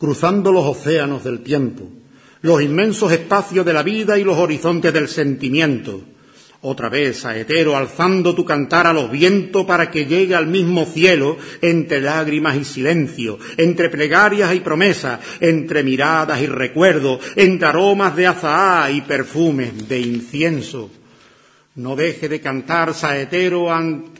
cruzando los océanos del tiempo, los inmensos espacios de la vida y los horizontes del sentimiento. Otra vez, saetero, alzando tu cantar a los vientos para que llegue al mismo cielo, entre lágrimas y silencio, entre plegarias y promesas, entre miradas y recuerdos, entre aromas de azahá y perfumes de incienso. No deje de cantar, saetero,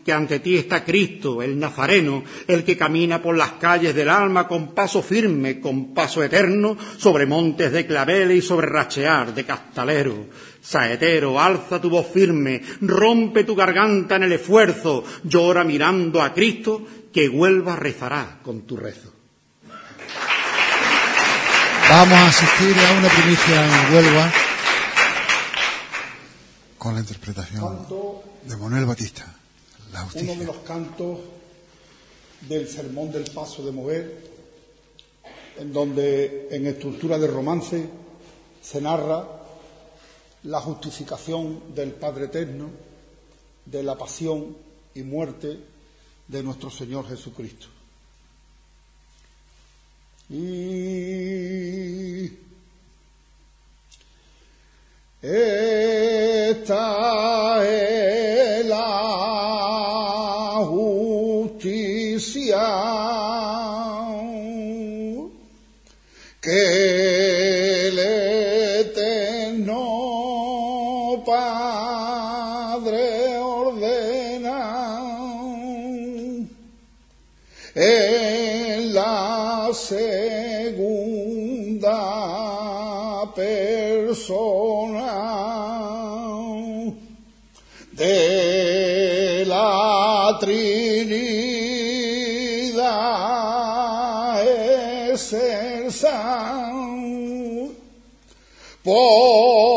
que ante ti está Cristo, el Nazareno, el que camina por las calles del alma con paso firme, con paso eterno, sobre montes de claveles y sobre rachear de castalero. Saetero, alza tu voz firme, rompe tu garganta en el esfuerzo, llora mirando a Cristo, que Huelva rezará con tu rezo. Vamos a asistir a una primicia en Huelva con la interpretación Canto, de Manuel Batista, La uno de Justicia. los cantos del Sermón del Paso de Mover, en donde en estructura de romance se narra la justificación del Padre Eterno, de la pasión y muerte de nuestro Señor Jesucristo. Y esta es la justicia que el eterno Padre ordena en la segunda persona Trinidad excelsa porque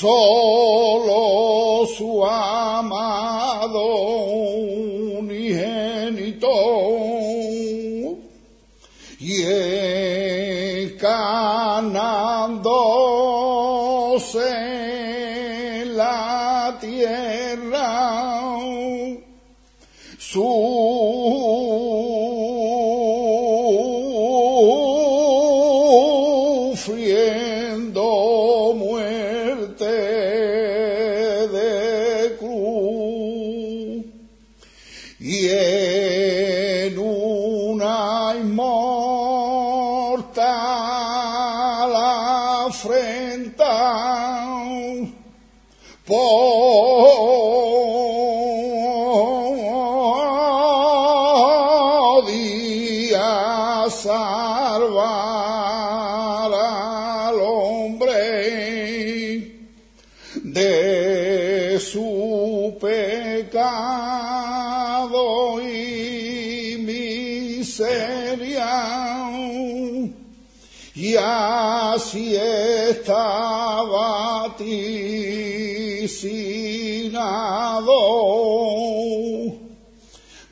solo su amado unigénito. Y encanándose en la tierra sufriendo vaticinado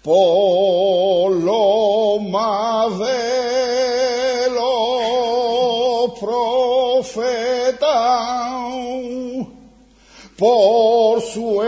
por lo más de los profetas por su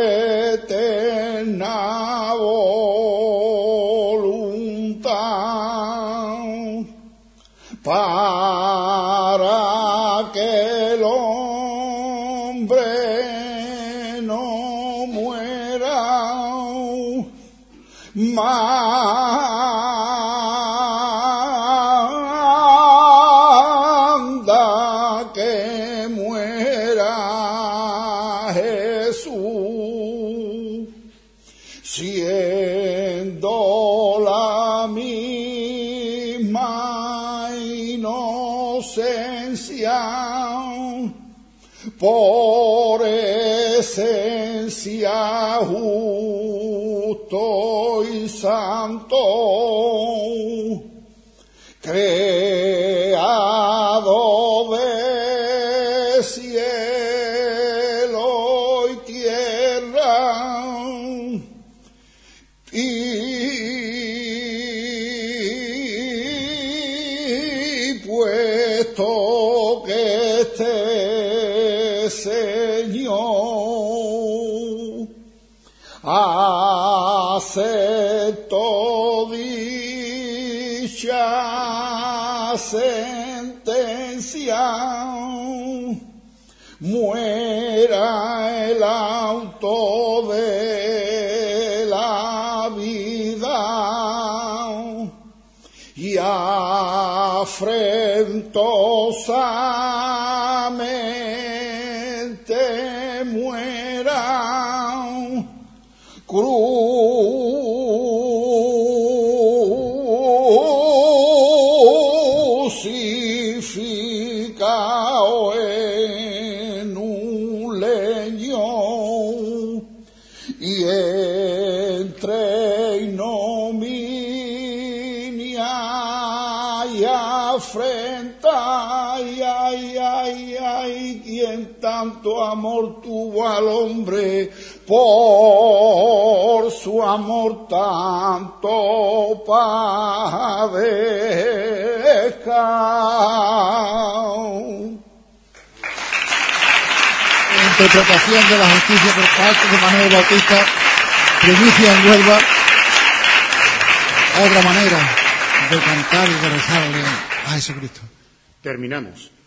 sentencia muera el auto de la vida. Y afrentosamente tanto amor tuvo al hombre, por su amor tanto padezca. Interpretación de la justicia por parte de Manuel Bautista, primicia en Huelva, otra manera de cantar y de rezarle a Jesucristo. Terminamos.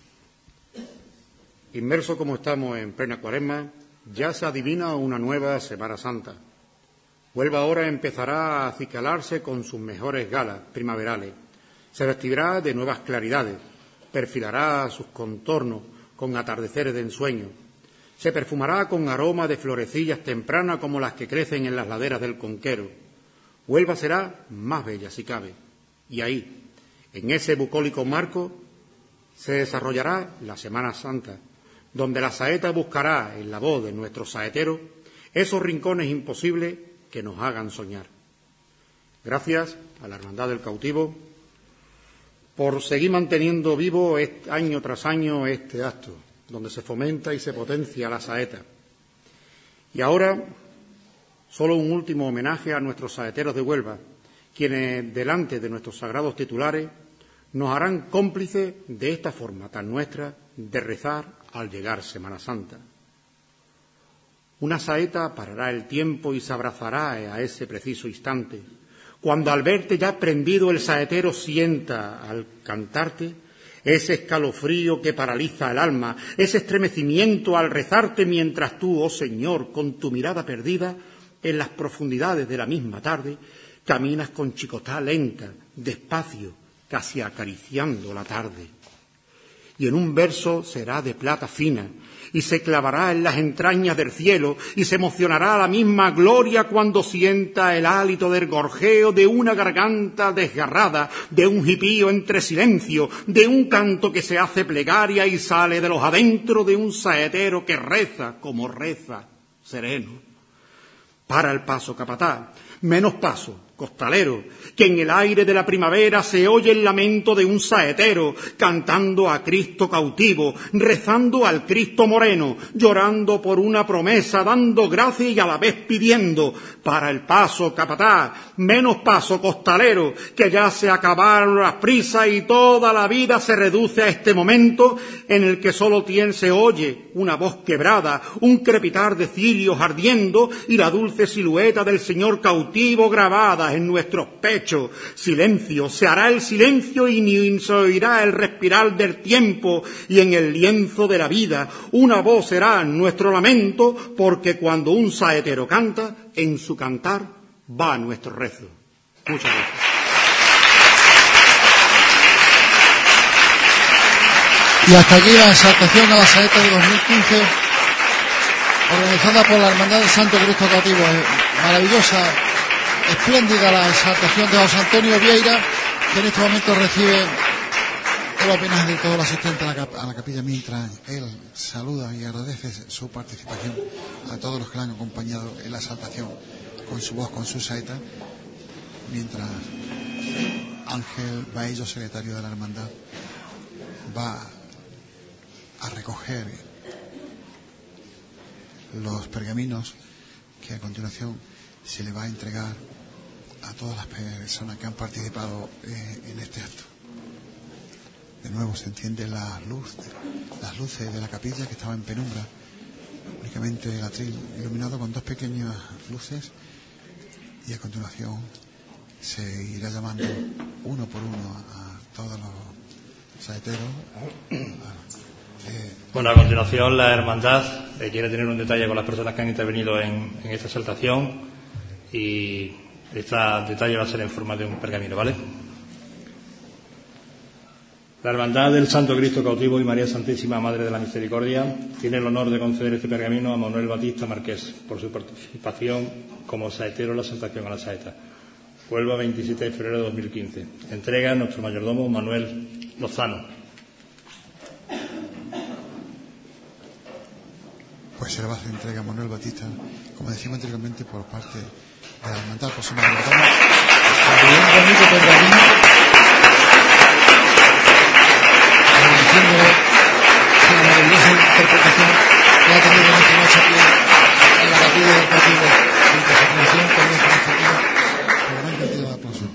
Inmerso como estamos en plena cuaresma, ya se adivina una nueva Semana Santa. Huelva ahora empezará a acicalarse con sus mejores galas primaverales. Se vestirá de nuevas claridades, perfilará sus contornos con atardeceres de ensueño. Se perfumará con aroma de florecillas tempranas como las que crecen en las laderas del Conquero. Huelva será más bella si cabe. Y ahí, en ese bucólico marco, se desarrollará la Semana Santa, donde la saeta buscará en la voz de nuestros saeteros esos rincones imposibles que nos hagan soñar. Gracias a la Hermandad del Cautivo por seguir manteniendo vivo año tras año este acto, donde se fomenta y se potencia la saeta. Y ahora, solo un último homenaje a nuestros saeteros de Huelva, quienes, delante de nuestros sagrados titulares, nos harán cómplices de esta forma tan nuestra de rezar al llegar Semana Santa. Una saeta parará el tiempo y se abrazará a ese preciso instante, cuando al verte ya prendido el saetero sienta al cantarte ese escalofrío que paraliza el alma, ese estremecimiento al rezarte mientras tú, oh Señor, con tu mirada perdida en las profundidades de la misma tarde, caminas con chicotá lenta, despacio, casi acariciando la tarde. Y en un verso será de plata fina, y se clavará en las entrañas del cielo y se emocionará la misma gloria cuando sienta el hálito del gorjeo de una garganta desgarrada, de un jipío entre silencio, de un canto que se hace plegaria y sale de los adentro de un saetero que reza como reza, sereno. Para el paso capataz, menos paso, costalero, que en el aire de la primavera se oye el lamento de un saetero, cantando a Cristo cautivo, rezando al Cristo moreno, llorando por una promesa, dando gracias y a la vez pidiendo, para el paso capataz, menos paso costalero, que ya se acabaron las prisas y toda la vida se reduce a este momento en el que solo tiene, se oye una voz quebrada, un crepitar de cirios ardiendo y la dulce silueta del Señor cautivo grabada en nuestros pechos. Silencio, se hará el silencio y ni se oirá el respirar del tiempo y en el lienzo de la vida una voz será nuestro lamento porque cuando un saetero canta, en su cantar va nuestro rezo. Muchas gracias. Y hasta aquí la exaltación a la saeta de 2015, organizada por la Hermandad del Santo Cristo Cautivo. Maravillosa espléndida la exaltación de José Antonio Vieira, que en este momento recibe todo apenas de todo el asistente a la, a la, capilla mientras él saluda y agradece su participación a todos los que le han acompañado en la exaltación con su voz, con su saeta, mientras Ángel Baello, secretario de la Hermandad, va a recoger los pergaminos que a continuación se le va a entregar a todas las personas que han participado eh, en este acto. De nuevo se enciende la luz, las luces de la capilla que estaba en penumbra, únicamente el atril iluminado con dos pequeñas luces y a continuación se irá llamando uno por uno a todos los saeteros. Eh, bueno, a continuación la hermandad eh, quiere tener un detalle con las personas que han intervenido en, en esta exaltación y este detalle va a ser en forma de un pergamino, ¿vale? La Hermandad del Santo Cristo Cautivo y María Santísima Madre de la Misericordia tiene el honor de conceder este pergamino a Manuel Batista Marqués por su participación como saetero en la exaltación a la saeta. Huelva 27 de febrero de 2015. Entrega nuestro mayordomo Manuel Lozano. Pues se va a entrega Manuel Batista, como decíamos anteriormente, por parte la hermandad por su mayordomo. Un bonito pergamino. Agradeciendo la maravillosa interpretación que ha tenido en esta noche aquí en la capilla del partido. En consecución, también con esta por gran cantidad de aplausos.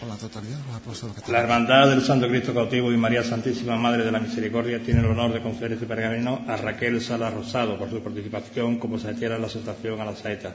Por la totalidad de los aplausos que La Hermandad del Santo Cristo Cautivo y María Santísima Madre de la Misericordia tiene el honor de conceder este pergamino a Raquel Sala Rosado por su participación como saetiera en la aceptación a la saeta.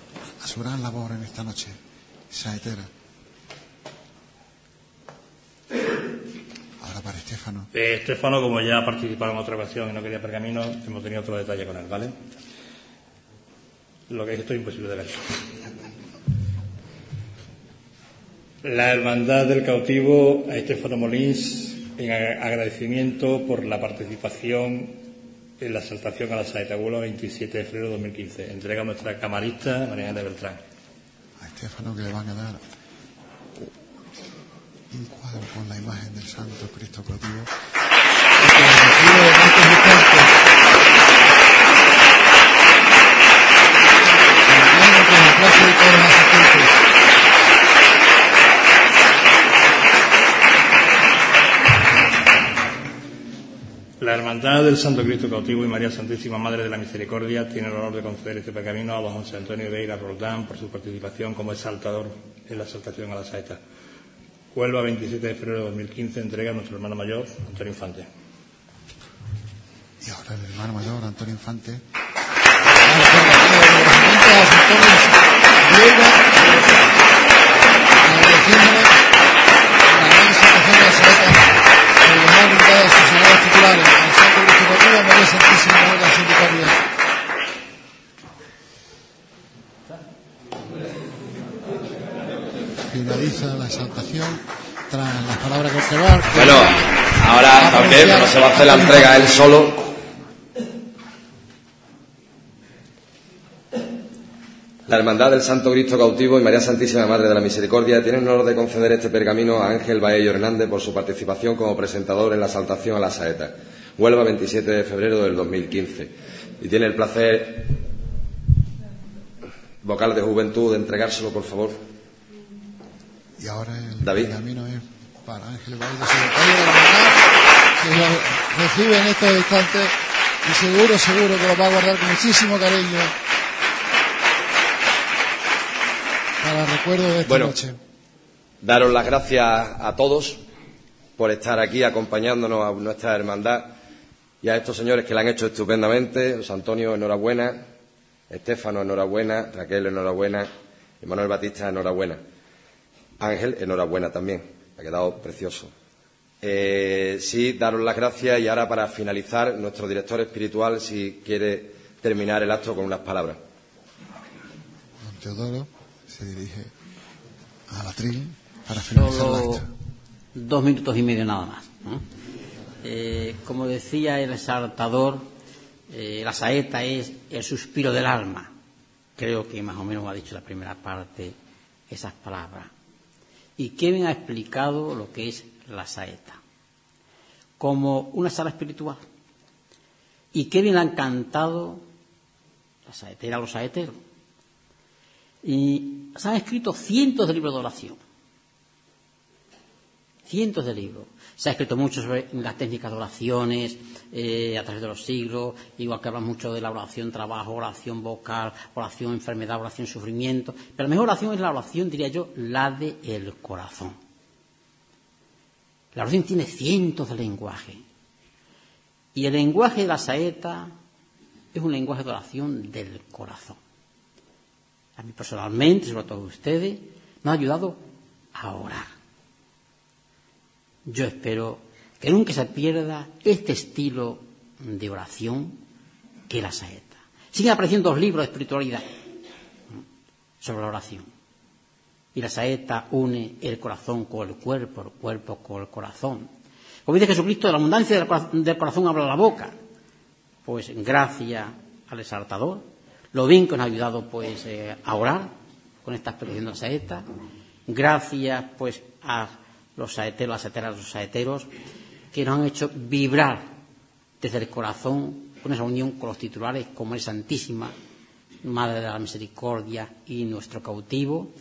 su gran labor en esta noche saetera. Ahora para Estefano. Eh, Estefano, como ya ha participado en otra ocasión y no quería pergamino, hemos tenido otro detalle con él, ¿vale? Lo que es esto es imposible de ver. La Hermandad del Cautivo a Estefano Molins en agradecimiento por la participación en la exaltación a la Saeta Huelva 27 de febrero de 2015. Entrega a nuestra camarista María de Beltrán. a Estefano que le van a dar un cuadro con la imagen del Santo Cristo cautivo Hermandad del Santo Cristo Cautivo y María Santísima Madre de la Misericordia tiene el honor de conceder este pergamino a don José Antonio Veira Roldán por su participación como exaltador en la exaltación a la saeta. Huelva, 27 de febrero de 2015, entrega a nuestro hermano mayor, Antonio Infante. Y ahora el hermano mayor, Antonio Infante. Agradeciéndole la gran situación de la saeta por dejar brindadas sus honores titulares al Santo Cristo Cautivo, María Santísima Misericordia. Finaliza la exaltación tras las palabras que. Bueno, ahora también no se va a hacer la entrega él solo. La Hermandad del Santo Cristo Cautivo y María Santísima Madre de la Misericordia tienen el honor de conceder este pergamino a Ángel Baello Hernández por su participación como presentador en la saltación a la saeta. Huelva, 27 de febrero del 2015. Y tiene el placer, vocal de juventud, de entregárselo, por favor. Y ahora el David. camino es para Ángel Baildo, secretario de la que lo recibe en estos instantes y seguro, seguro que lo va a guardar con muchísimo cariño para recuerdo de esta Bueno. noche. Daros las gracias a todos por estar aquí acompañándonos a nuestra hermandad y a estos señores que la han hecho estupendamente. José Antonio, enhorabuena. Estefano, enhorabuena. Raquel, enhorabuena. Y Manuel Batista, enhorabuena. Ángel, enhorabuena también. Ha quedado precioso. Eh, sí, daros las gracias y ahora para finalizar, nuestro director espiritual, si quiere terminar el acto con unas palabras. Don Teodoro se dirige a la tril para finalizar el acto. dos minutos y medio nada más. ¿no? Eh, como decía el exaltador, eh, la saeta es el suspiro del alma. Creo que más o menos ha dicho la primera parte esas palabras. Y Kevin ha explicado lo que es la saeta como una sala espiritual. Y Kevin ha cantado la saetera los saeteros. Y se han escrito cientos de libros de oración. Cientos de libros. Se ha escrito mucho sobre las técnicas de oraciones eh, a través de los siglos, igual que habla mucho de la oración trabajo, oración vocal, oración enfermedad, oración sufrimiento. Pero la mejor oración es la oración, diría yo, la del corazón. La oración tiene cientos de lenguajes. Y el lenguaje de la saeta es un lenguaje de oración del corazón. A mí personalmente, sobre todo a ustedes, me ha ayudado a orar. Yo espero que nunca se pierda este estilo de oración que es la saeta. Siguen apareciendo dos libros de espiritualidad sobre la oración. Y la saeta une el corazón con el cuerpo, el cuerpo con el corazón. Como dice Jesucristo, de la abundancia del cora- del corazón habla la boca. Pues gracias al exaltador, lo bien que nos ha ayudado pues eh, a orar con esta expresión de la saeta. Gracias pues a los saeteros, las saeteras, los saeteros, que nos han hecho vibrar desde el corazón con esa unión con los titulares como es Santísima, Madre de la Misericordia y nuestro cautivo.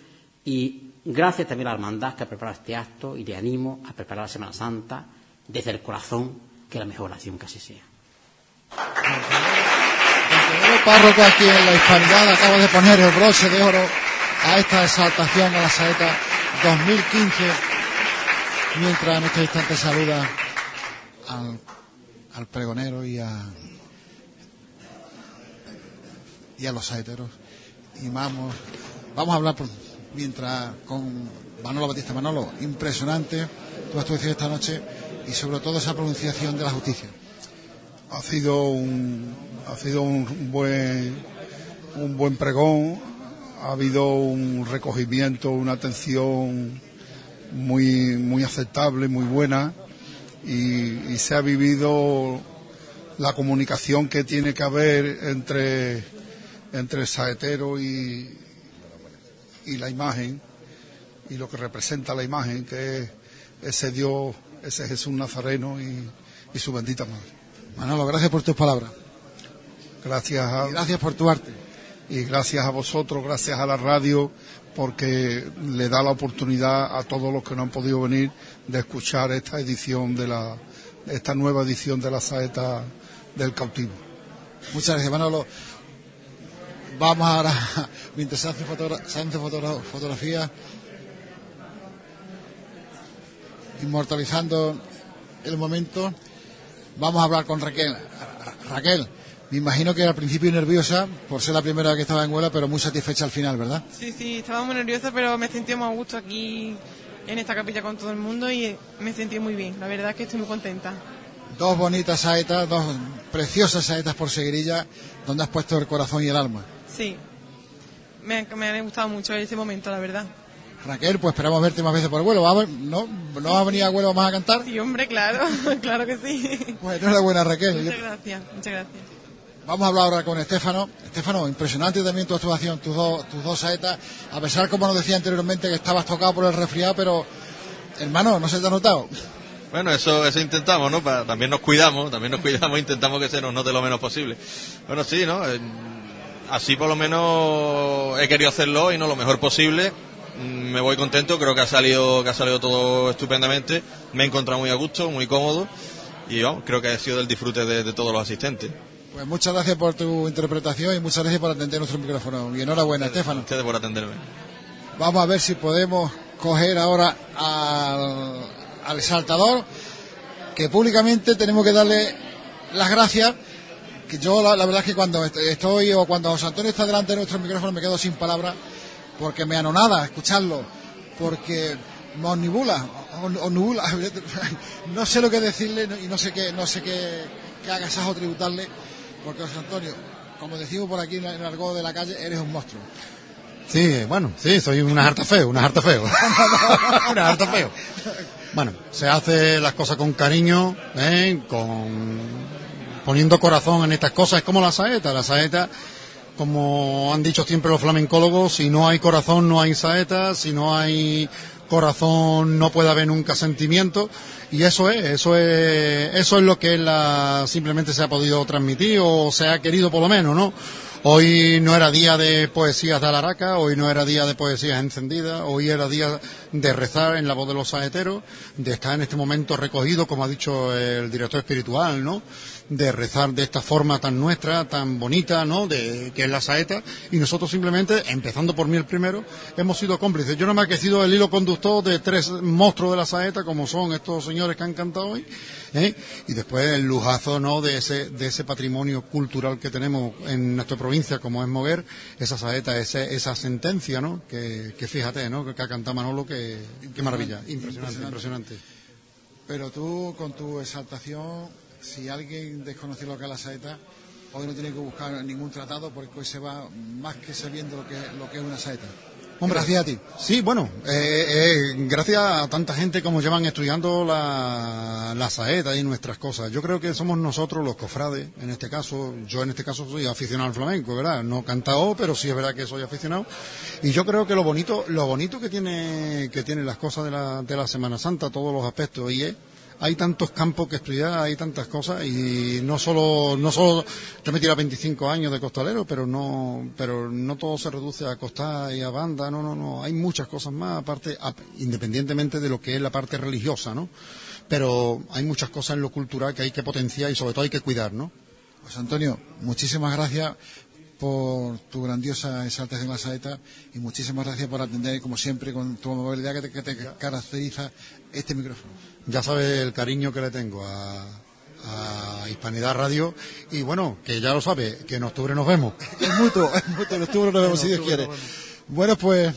Y gracias también a la hermandad que ha preparado este acto y le animo a preparar la Semana Santa desde el corazón, que la mejor oración que sea. El párroco aquí en la hispanidad acaba de poner el broche de oro a esta exaltación a la saeta 2015, mientras en este instante saluda al, al pregonero y a, y a los saeteros. Y vamos, vamos a hablar por- mientras con Manolo Batista. Manolo, impresionante tu actuación esta noche y sobre todo esa pronunciación de la justicia. ha sido un ha sido un buen un buen pregón ha habido un recogimiento una atención muy muy aceptable muy buena y, y se ha vivido la comunicación que tiene que haber entre entre el saetero y y la imagen y lo que representa la imagen que es ese Dios ese Jesús Nazareno y, y su bendita madre Manolo, gracias por tus palabras. Gracias a, Y gracias por tu arte. Y gracias a vosotros, gracias a la radio, porque le da la oportunidad a todos los que no han podido venir de escuchar esta edición de la, esta nueva edición de la saeta del cautivo. Muchas gracias, Manolo. Vamos ahora, [LAUGHS] mientras hace, fotogra- fotografía, inmortalizando el momento, vamos a hablar con Raquel. Ra- Raquel, me imagino que al principio nerviosa por ser la primera que estaba en Huela, pero muy satisfecha al final, ¿verdad? Sí, sí, estaba muy nerviosa, pero me sentí muy a gusto aquí en esta capilla con todo el mundo y me sentí muy bien. La verdad es que estoy muy contenta. Dos bonitas saetas, dos preciosas saetas por seguirilla, donde has puesto el corazón y el alma. Sí, me, me ha gustado mucho ese momento, la verdad. Raquel, pues esperamos verte más veces por el vuelo. ¿Va a ver- ¿No? ¿No vas a venir a vuelo más a cantar? Sí, hombre, claro, [LAUGHS] claro que sí. Pues enhorabuena, Raquel. Muchas gracias, muchas gracias. Vamos a hablar ahora con Estefano. Estefano, impresionante también tu actuación, tus dos, tus dos saetas. A pesar, como nos decía anteriormente, que estabas tocado por el resfriado, pero, hermano, no se te ha notado. Bueno, eso, eso intentamos, ¿no? También nos cuidamos, también nos cuidamos, [LAUGHS] intentamos que se nos note lo menos posible. Bueno, sí, ¿no? Eh, Así por lo menos he querido hacerlo y no lo mejor posible. Mm, Me voy contento, creo que ha salido, que ha salido todo estupendamente. Me he encontrado muy a gusto, muy cómodo y vamos, creo que ha sido del disfrute de todos los asistentes. Pues muchas gracias por tu interpretación y muchas gracias por atender nuestro micrófono. Y enhorabuena, Estefano. Ustedes por atenderme. Vamos a ver si podemos coger ahora al, al saltador, que públicamente tenemos que darle las gracias. Que yo la, la verdad es que cuando est- estoy o cuando José Antonio está delante de nuestro micrófono me quedo sin palabras porque me anonada escucharlo, porque me omnibula, omnibula. [LAUGHS] no sé lo que decirle y no sé qué, no sé qué, qué agasajo tributarle, porque José Antonio, como decimos por aquí en el argot de la calle, eres un monstruo. Sí, bueno, sí, soy una harta feo, una harta feo. [LAUGHS] una harta feo. Bueno, se hace las cosas con cariño, ¿eh? con poniendo corazón en estas cosas. Es como la saeta, la saeta, como han dicho siempre los flamencólogos, si no hay corazón no hay saeta, si no hay corazón no puede haber nunca sentimiento y eso es eso es eso es lo que la, simplemente se ha podido transmitir o se ha querido por lo menos no Hoy no era día de poesías de Alaraca, hoy no era día de poesías encendidas, hoy era día de rezar en la voz de los saeteros, de estar en este momento recogido, como ha dicho el director espiritual, ¿no? De rezar de esta forma tan nuestra, tan bonita, ¿no? De, que es la saeta, y nosotros simplemente, empezando por mí el primero, hemos sido cómplices. Yo no me he sido el hilo conductor de tres monstruos de la saeta, como son estos señores que han cantado hoy, ¿eh? y después el lujazo, ¿no? De ese, de ese patrimonio cultural que tenemos en nuestra provincia, como es Moguer, esa saeta, ese, esa sentencia, ¿no? Que, que fíjate, ¿no? Que ha cantado Manolo, que, qué maravilla, impresionante, impresionante. Pero tú, con tu exaltación, si alguien desconoce lo que es la saeta, hoy no tiene que buscar ningún tratado porque hoy se va más que sabiendo lo que, lo que es una saeta. Hombre, Gracias a ti. Sí, bueno, eh, eh, gracias a tanta gente como llevan estudiando la, la saeta y nuestras cosas. Yo creo que somos nosotros los cofrades, en este caso, yo en este caso soy aficionado al flamenco, ¿verdad? No cantado, pero sí es verdad que soy aficionado. Y yo creo que lo bonito, lo bonito que tiene, que tienen las cosas de la, de la Semana Santa, todos los aspectos, y es hay tantos campos que estudiar, hay tantas cosas y no solo no solo te metí a 25 años de costalero, pero no pero no todo se reduce a costar y a banda, no, no, no, hay muchas cosas más aparte independientemente de lo que es la parte religiosa, ¿no? Pero hay muchas cosas en lo cultural que hay que potenciar y sobre todo hay que cuidar, ¿no? Pues Antonio, muchísimas gracias por tu grandiosa exaltación a la saeta y muchísimas gracias por atender, como siempre, con tu amabilidad que te, que te caracteriza este micrófono. Ya sabes el cariño que le tengo a, a Hispanidad Radio y bueno, que ya lo sabe, que en octubre nos vemos. [LAUGHS] Es mutuo, es mutuo, en octubre nos vemos si Dios quiere. Bueno, pues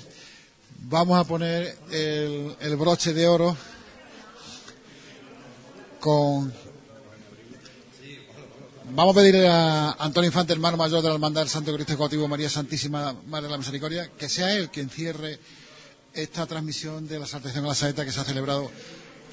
vamos a poner el, el broche de oro con... Vamos a pedirle a Antonio Infante, hermano mayor de la Hermandad del Santo Cristo Cautivo María Santísima Madre de la Misericordia, que sea él quien cierre esta transmisión de la Saltación a la Saeta que se ha celebrado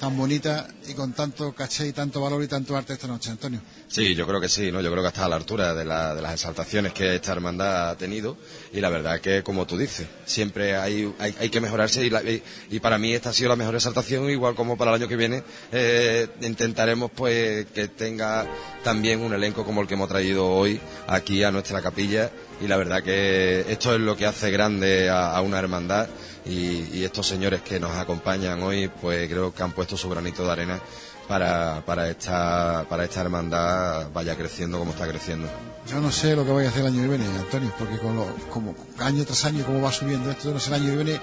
tan bonita y con tanto caché y tanto valor y tanto arte esta noche, Antonio. Sí, yo creo que sí, ¿no? Yo creo que está a la altura de, la- de las exaltaciones que esta hermandad ha tenido y la verdad que, como tú dices, siempre hay, hay, hay que mejorarse y, la- y- y para mí esta ha sido la mejor exaltación, igual como para el año que viene eh, intentaremos pues que tenga también un elenco como el que hemos traído hoy aquí a nuestra capilla y la verdad que esto es lo que hace grande a, a una hermandad y, y estos señores que nos acompañan hoy pues creo que han puesto su granito de arena para, para, esta, para esta hermandad vaya creciendo como está creciendo. Yo no sé lo que voy a hacer el año que viene, Antonio, porque con lo, como año tras año, cómo va subiendo esto, yo no sé el año que viene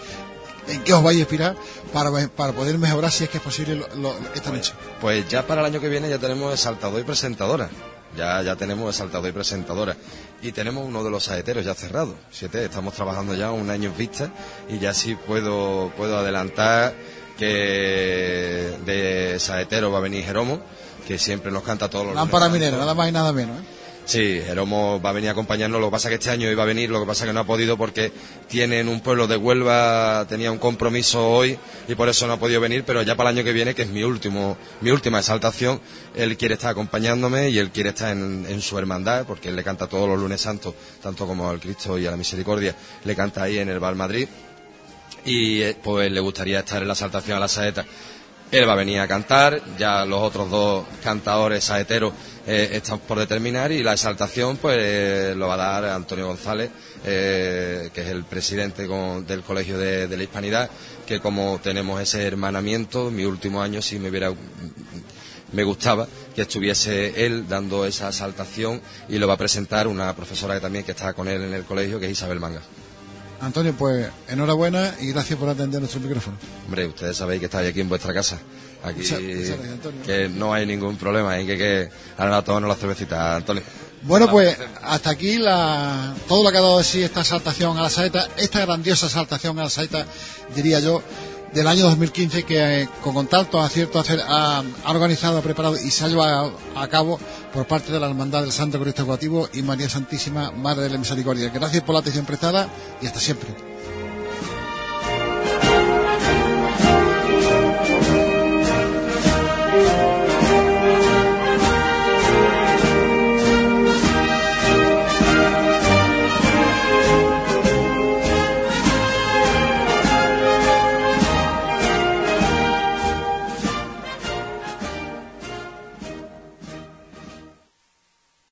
en qué os vais a inspirar para, para poder mejorar, si es que es posible, lo- lo- esta noche. Pues ya para el año que viene ya tenemos exaltador y presentadora. Ya, ya tenemos exaltador y presentadora. Y tenemos uno de los saeteros ya cerrado. Siete, estamos trabajando ya un año en vista y ya sí puedo, puedo adelantar que de saetero va a venir Jeromo, que siempre nos canta todos los Lámpara minera, nada más y nada menos. ¿eh? Sí, Jeromo va a venir a acompañarnos. Lo que pasa que este año iba a venir, lo que pasa que no ha podido porque tiene en un pueblo de Huelva, tenía un compromiso hoy y por eso no ha podido venir. Pero ya para el año que viene, que es mi último, mi última exaltación, él quiere estar acompañándome y él quiere estar en, en su hermandad porque él le canta todos los lunes santos, tanto como al Cristo y a la Misericordia, le canta ahí en el Val Madrid y eh, pues le gustaría estar en la exaltación a la saeta. Él va a venir a cantar, ya los otros dos cantadores saeteros eh, están por determinar y la exaltación pues lo va a dar Antonio González, eh, que es el presidente del Colegio de, la Hispanidad, que como tenemos ese hermanamiento, mi último año sí me hubiera gustaba que estuviese él dando esa exaltación y lo va a presentar una profesora que también que está con él en el colegio, que es Isabel Mangas. Antonio, pues enhorabuena y gracias por atender nuestro micrófono. Hombre, ustedes sabéis que estáis aquí en vuestra casa. Aquí Muchas- muchas gracias, que no hay ningún problema, hay que, que ahora tomarnos la cervecita, Antonio. Bueno, pues hasta aquí la, todo lo que ha dado de sí esta saltación a la saeta, esta grandiosa saltación a la saeta, diría yo, del año 2015 que eh, con aciertos hacer- ha, ha organizado, ha preparado y se ha llevado a, a cabo por parte de la Hermandad del Santo Cristo Ecuativo y María Santísima Madre de la Misericordia. Gracias por la atención prestada y hasta siempre.